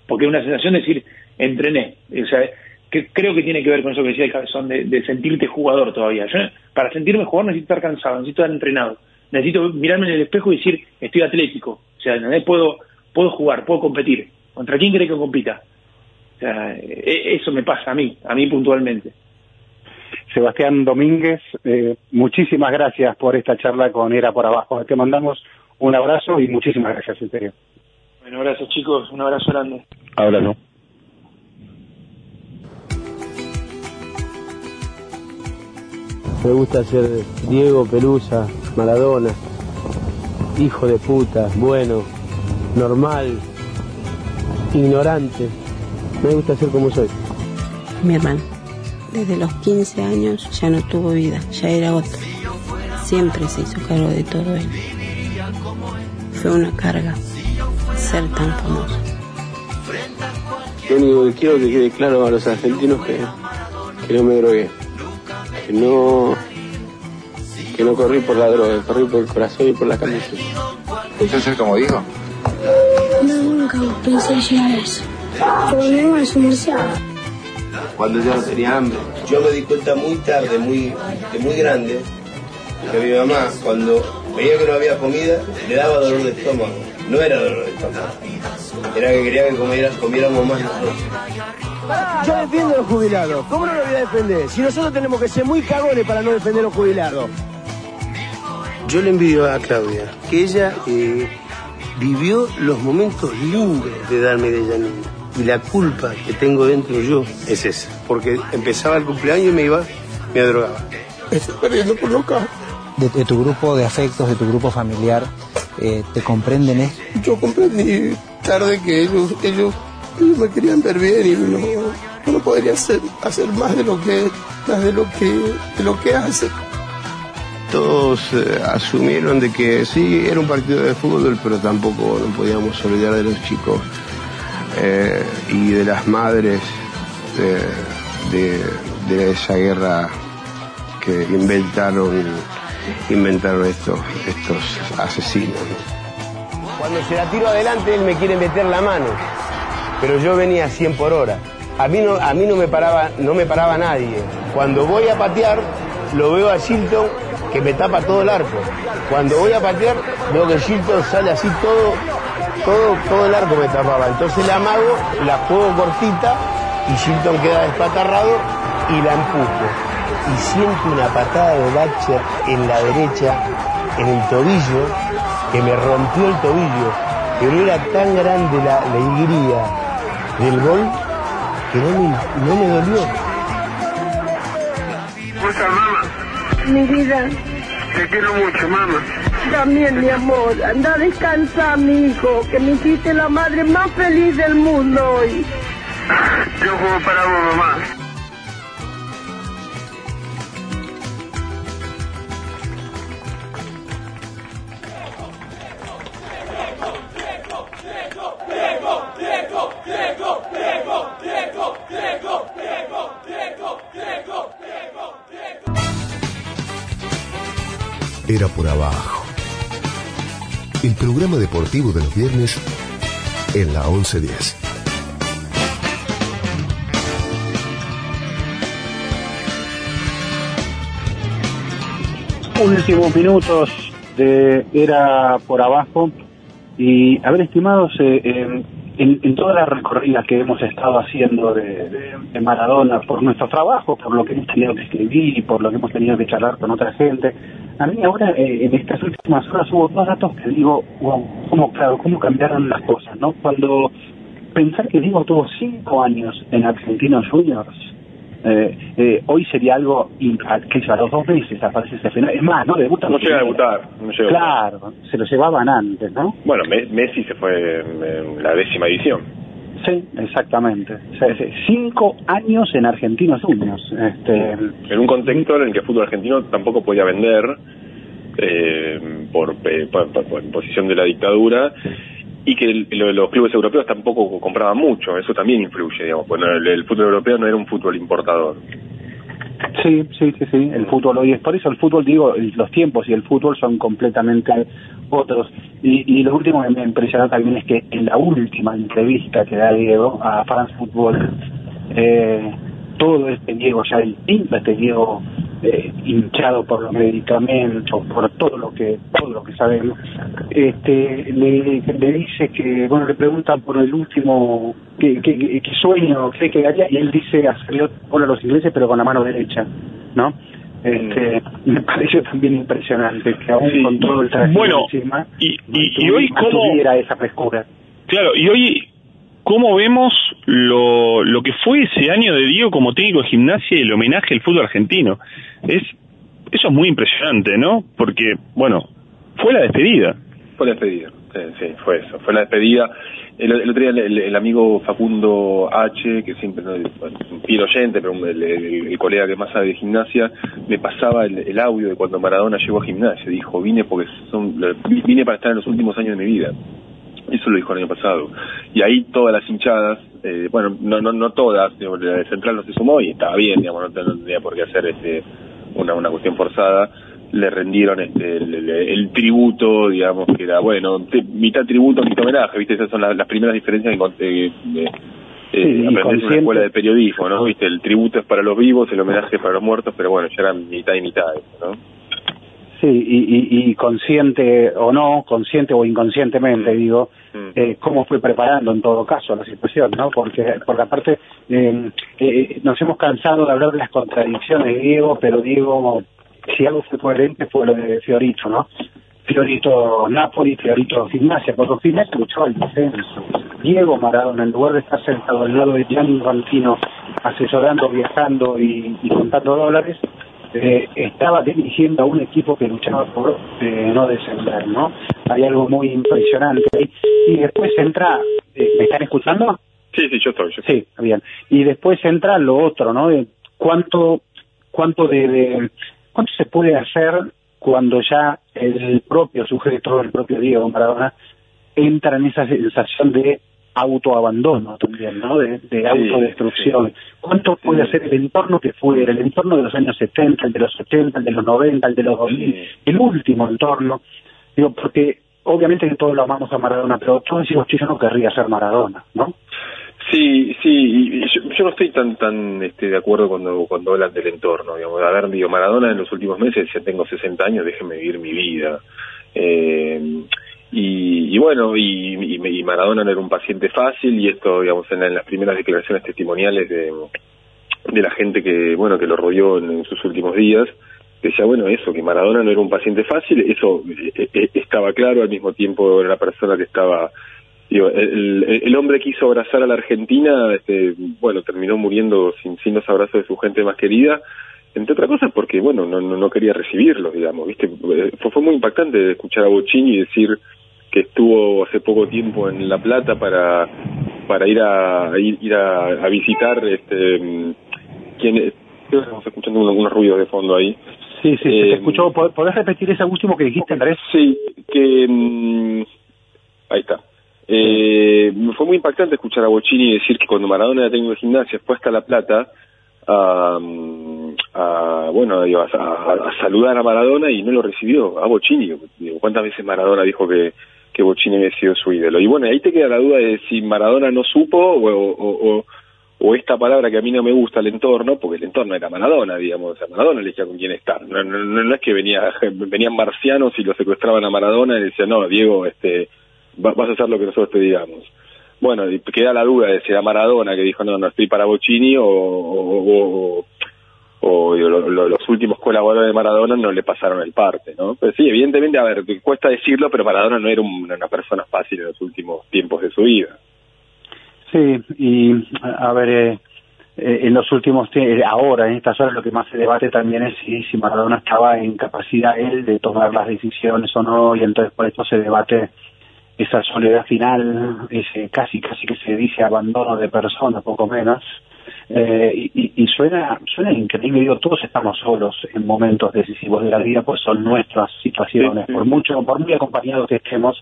Speaker 10: Porque es una sensación de decir, entrené. O sea, que creo que tiene que ver con eso que decía el cabezón, de, de sentirte jugador todavía. Yo, para sentirme jugador necesito estar cansado, necesito estar entrenado. necesito mirarme en el espejo y decir, estoy atlético. O sea, ¿entendés? Puedo, puedo jugar, puedo competir. ¿Contra quién cree que compita? O sea, e- eso me pasa a mí, a mí puntualmente.
Speaker 8: Sebastián Domínguez, eh, muchísimas gracias por esta charla con Era por Abajo. Te mandamos un abrazo y muchísimas gracias, en serio.
Speaker 10: Bueno, gracias chicos, un abrazo grande.
Speaker 8: Abrazo.
Speaker 4: Me gusta ser Diego Pelusa, Maradona, hijo de puta, bueno, normal, ignorante. Me gusta ser como soy.
Speaker 12: Mi hermano, desde los 15 años ya no tuvo vida, ya era otro. Siempre se hizo cargo de todo él. Fue una carga ser tan famoso.
Speaker 4: Lo único que quiero que quede claro a los argentinos que, que no me drogué, que no, que no corrí por la droga, corrí por el corazón y por la camiseta.
Speaker 14: ¿Usted ser como dijo?
Speaker 15: No, nunca pensé llegar a eso. Pero hermano es un.
Speaker 4: Cuando yo no tenía hambre. Yo me di cuenta muy tarde, muy, de muy grande, que mi mamá, cuando veía que no había comida, le daba dolor de estómago. No era dolor de estómago. Era que quería que comiéramos más nosotros.
Speaker 16: Yo defiendo a los jubilados. ¿Cómo no lo voy a defender? Si nosotros tenemos que ser muy cagones para no defender a los jubilados.
Speaker 4: Yo le envidio a Claudia, que ella eh, vivió los momentos lindos de darme de ella niña. Y la culpa que tengo dentro yo es esa. Porque empezaba el cumpleaños y me iba, me drogaba. Estoy perdiendo por loca.
Speaker 17: de, de tu grupo de afectos, de tu grupo familiar, eh, te comprenden esto.
Speaker 4: Yo comprendí tarde que ellos, ellos, ellos me querían ver bien y no, yo no podría hacer, hacer más de lo que, más de lo que, de lo que hacen. Todos eh, asumieron de que sí, era un partido de fútbol, pero tampoco nos podíamos olvidar de los chicos eh, y de las madres de, de- de esa guerra que inventaron, inventaron estos, estos asesinos. ¿no?
Speaker 16: Cuando se la tiro adelante, él me quiere meter la mano. Pero yo venía a 100 por hora. A mí no, a mí no, me, paraba, no me paraba nadie. Cuando voy a patear, lo veo a Shilton que me tapa todo el arco. Cuando voy a patear, veo que Shilton sale así todo, todo, todo el arco me tapaba. Entonces la amago, la juego cortita y Shilton queda despatarrado y la empujo. Y siento una patada de Batcher en la derecha, en el tobillo, que me rompió el tobillo. Pero era tan grande la la del gol que no me, no me dolió.
Speaker 15: ¿Cómo estás, mamá? Mi vida. Te quiero mucho, mamá. También, mi amor. Anda a descansar, mi hijo, que me hiciste la madre más feliz del mundo hoy. Yo juego para vos, mamá.
Speaker 5: De los viernes en la 1110.
Speaker 8: Últimos minutos de Era por Abajo. Y, a ver, estimados, eh, eh, en, en todas las recorridas que hemos estado haciendo de, Maradona, por nuestro trabajo, por lo que hemos tenido que escribir por lo que hemos tenido que charlar con otra gente, a mí ahora, eh, en estas últimas horas, hubo dos datos que digo, wow, cómo, claro, cómo cambiaron las cosas, ¿no? Cuando pensar que Diego tuvo cinco años en Argentinos Juniors, eh, eh, hoy sería algo que a los dos meses aparece ese final. Es más, no debuta.
Speaker 9: No llega a debutar. No llega a debutar.
Speaker 8: Claro, se lo llevaban antes, ¿no?
Speaker 9: Bueno, Me- Messi se fue en, la décima edición.
Speaker 8: Sí, exactamente. O sea, cinco años en Argentinos Juniors. Este,
Speaker 9: En un contexto en el que el fútbol argentino tampoco podía vender eh, por, eh, por- por- por imposición de la dictadura y que el- lo- los clubes europeos tampoco compraban mucho. Eso también influye, digamos. Bueno, el, fútbol europeo no era un fútbol importador.
Speaker 8: Sí, sí, sí, sí. El fútbol hoy es por eso el fútbol, digo, los tiempos y el fútbol son completamente otros. Y, y lo último que me impresionó también es que en la última entrevista que da Diego a France Football, eh, todo este Diego ya distinto, este Diego eh, hinchado por los medicamentos, por todo lo que todo lo que sabemos, este, le, le dice que, bueno, le preguntan por el último, qué, qué, sueño cree que haría, y él dice, salió por los ingleses, pero con la mano derecha, ¿no? Este, me pareció también impresionante que aún con todo el traje
Speaker 13: Bueno,
Speaker 8: encima,
Speaker 13: y, y, y hoy cómo
Speaker 8: esa frescura.
Speaker 13: claro y hoy cómo vemos lo, lo que fue ese año de Diego como técnico de gimnasia y el homenaje al fútbol argentino es eso es muy impresionante no porque bueno fue la despedida
Speaker 9: Fue la despedida, sí, sí, fue eso, fue la despedida. El, otro día el, el amigo Facundo H, que siempre no un fiel oyente, pero el, el- colega que más sabe de gimnasia, me pasaba el audio de cuando Maradona llegó a gimnasia. Dijo, vine porque son, vine para estar en los últimos años de mi vida. Eso lo dijo el año pasado. Y ahí todas las hinchadas, eh, bueno, no, no, no todas, digamos, la de Central no se sumó y estaba bien, digamos, no, ten- no tenía por qué hacer este, una, una cuestión forzada. Le rendieron este, el, el- el tributo, digamos, que era, bueno, te- mitad tributo, mitad homenaje, ¿viste? Esas son las, las primeras diferencias que eh, eh,
Speaker 8: Sí,
Speaker 9: en una escuela de periodismo, ¿no? ¿Viste? El tributo es para los vivos, el homenaje es para los muertos, pero bueno, ya eran mitad y mitad, ¿no?
Speaker 8: Sí, y, y, y consciente o no, consciente o inconscientemente, digo, eh, cómo fue preparando en todo caso la situación, ¿no? Porque, porque aparte, eh, eh, nos hemos cansado de hablar de las contradicciones de Diego, pero Diego, si algo fue coherente fue lo de Fiorito, ¿no? Fiorito Napoli, Fiorito Gimnasia, porque Gimnasia luchaba el descenso. Diego Maradona, en lugar de estar sentado al lado de Gianni Infantino, asesorando, viajando y, y contando dólares, eh, estaba dirigiendo a un equipo que luchaba por eh, no descender, ¿no? Hay algo muy impresionante ahí. Y después entra, eh, ¿me están escuchando?
Speaker 9: Sí, sí, yo estoy. Yo
Speaker 8: Sí, bien. Y después entra lo otro, ¿no? De cuánto, cuánto de, de- cuánto se puede hacer cuando ya el propio sujeto, el propio Diego Maradona, entra en esa sensación de autoabandono también, ¿no? De, de autodestrucción. ¿Cuánto puede hacer el entorno que fue, el entorno de los años 70, el de los 80, el de los 90, el de los 2000, el último entorno? Digo, porque obviamente que todos lo amamos a Maradona, pero todos decimos, "Che, yo no querría ser Maradona, ¿no?
Speaker 9: Sí, sí, y yo, yo no estoy tan tan este, de acuerdo cuando cuando hablan del entorno, digamos. A ver, digo, Maradona en los últimos meses, ya tengo 60 años, déjenme vivir mi vida. Eh, y, y bueno, y, y, Maradona no era un paciente fácil, y esto, digamos, en, en las primeras declaraciones testimoniales de, la gente que, bueno, que lo rodeó en, sus últimos días, decía, bueno, eso, que Maradona no era un paciente fácil, eso eh, eh, estaba claro, al mismo tiempo era una persona que estaba Digo, el, hombre quiso abrazar a la Argentina, este, bueno, terminó muriendo sin, sin los abrazos de su gente más querida, entre otras cosas porque, bueno, no, no, no quería recibirlos, digamos, ¿viste? Fue, fue muy impactante escuchar a Bocini decir que estuvo hace poco tiempo en La Plata para para ir a ir, ir a, a visitar este que estamos escuchando unos, unos ruidos de fondo ahí
Speaker 8: Sí, sí, se te escuchó. ¿Pod- ¿Podés repetir ese último que dijiste, Andrés?
Speaker 9: Sí, que... mm, ahí está. Eh, fue muy impactante escuchar a Bocini decir que cuando Maradona era técnico de gimnasia fue hasta La Plata a, a, bueno, digo, a, a- a saludar a Maradona y no lo recibió, a Bocini. Digo, ¿Cuántas veces Maradona dijo que, que Bocini había sido su ídolo? Y bueno, ahí te queda la duda de si Maradona no supo o, o- esta palabra que a mí no me gusta, el entorno, porque el entorno era Maradona, digamos, sea, Maradona elegía con quién estar. No, no, no, es que venía, venían marcianos y lo secuestraban a Maradona y decían, no, Diego, este, va- vas a hacer lo que nosotros te digamos. Bueno, queda la duda de si era Maradona que dijo, no, no estoy para Bocini o- o lo- lo- los últimos colaboradores de Maradona no le pasaron el parte, ¿no? Pero sí, evidentemente, a ver, cuesta decirlo, pero Maradona no era un- una persona fácil en los últimos tiempos de su vida.
Speaker 8: Sí, y a ver, eh, eh, en los últimos eh, ahora, en estas horas, lo que más se debate también es si, si Maradona estaba en capacidad él de tomar las decisiones o no, y entonces por esto se debate esa soledad final, ese casi, casi que se dice abandono de persona, poco menos. Eh, y, y- suena suena increíble, digo, todos estamos solos en momentos decisivos de la vida, pues son nuestras situaciones, por mucho, por muy acompañados que estemos,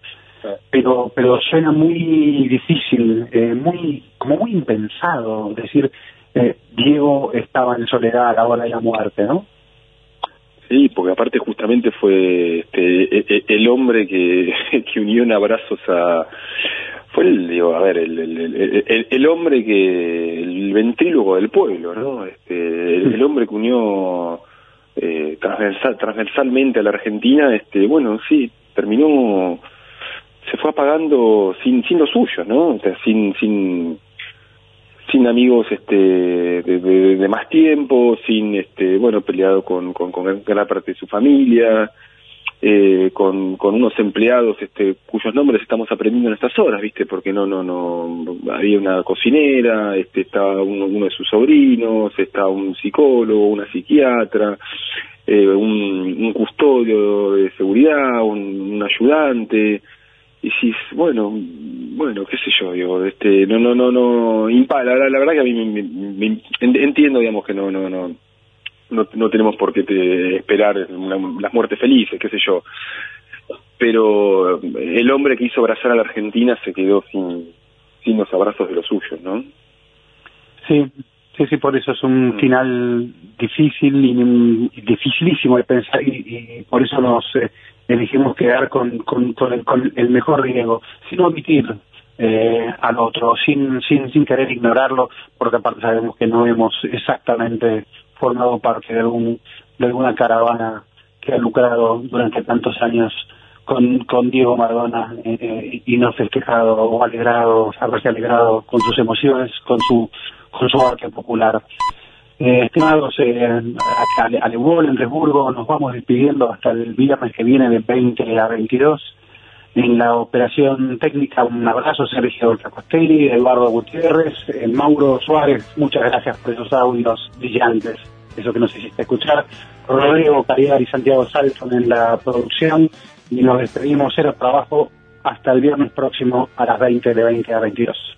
Speaker 8: pero pero suena muy difícil, eh, muy como muy impensado decir eh, Diego estaba en soledad a la hora de la muerte, ¿no?
Speaker 9: Sí, porque aparte justamente fue este, e- e- el hombre que, que unió en abrazos a... Fue el, digo, a ver, el, el, hombre que... el ventrílogo del pueblo, ¿no? Este, el, el hombre que unió eh, transversal, transversalmente a la Argentina, este, bueno, sí, terminó, se fue apagando sin, sin lo suyo, ¿no? O sea, sin, sin, sin amigos este de, de- más tiempo, sin este bueno peleado con, con, gran parte de su familia, eh, con, unos empleados este cuyos nombres estamos aprendiendo en estas horas, viste, porque no no no había una cocinera, este estaba uno, uno de sus sobrinos, estaba un psicólogo, una psiquiatra, eh, un, custodio de seguridad, un ayudante y si bueno bueno qué sé yo digo este no no no no impa la, verdad- la verdad que a mí me, me- me- en- entiendo digamos que no no no no, no tenemos por qué te- esperar una- las muertes felices qué sé yo. Pero el hombre que hizo abrazar a la Argentina se quedó sin sin los abrazos de los suyos no
Speaker 8: Sí, sí, sí, por eso es un final difícil y, mm, y dificilísimo de pensar y, y por eso nos eh, elegimos quedar con, el, con el mejor Diego, sin omitir eh, al otro, sin, sin, sin querer ignorarlo, porque aparte sabemos que no hemos exactamente formado parte de, alguna caravana que ha lucrado durante tantos años con, Diego Maradona eh, eh, y no festejado o alegrado, haberse alegrado con sus emociones, con su con su arte popular. Eh, estimados, eh, al, al Eubol, en Resburgo, nos vamos despidiendo hasta el viernes que viene de 20 a 22. En la operación técnica, un abrazo, Sergio Cacostelli, Eduardo Gutiérrez, eh, Mauro Suárez, muchas gracias por esos audios brillantes, eso que nos hiciste escuchar. Rodrigo Caridad y Santiago Salton en la producción y nos despedimos, cero trabajo, hasta el viernes próximo a las 20 de 20 a 22.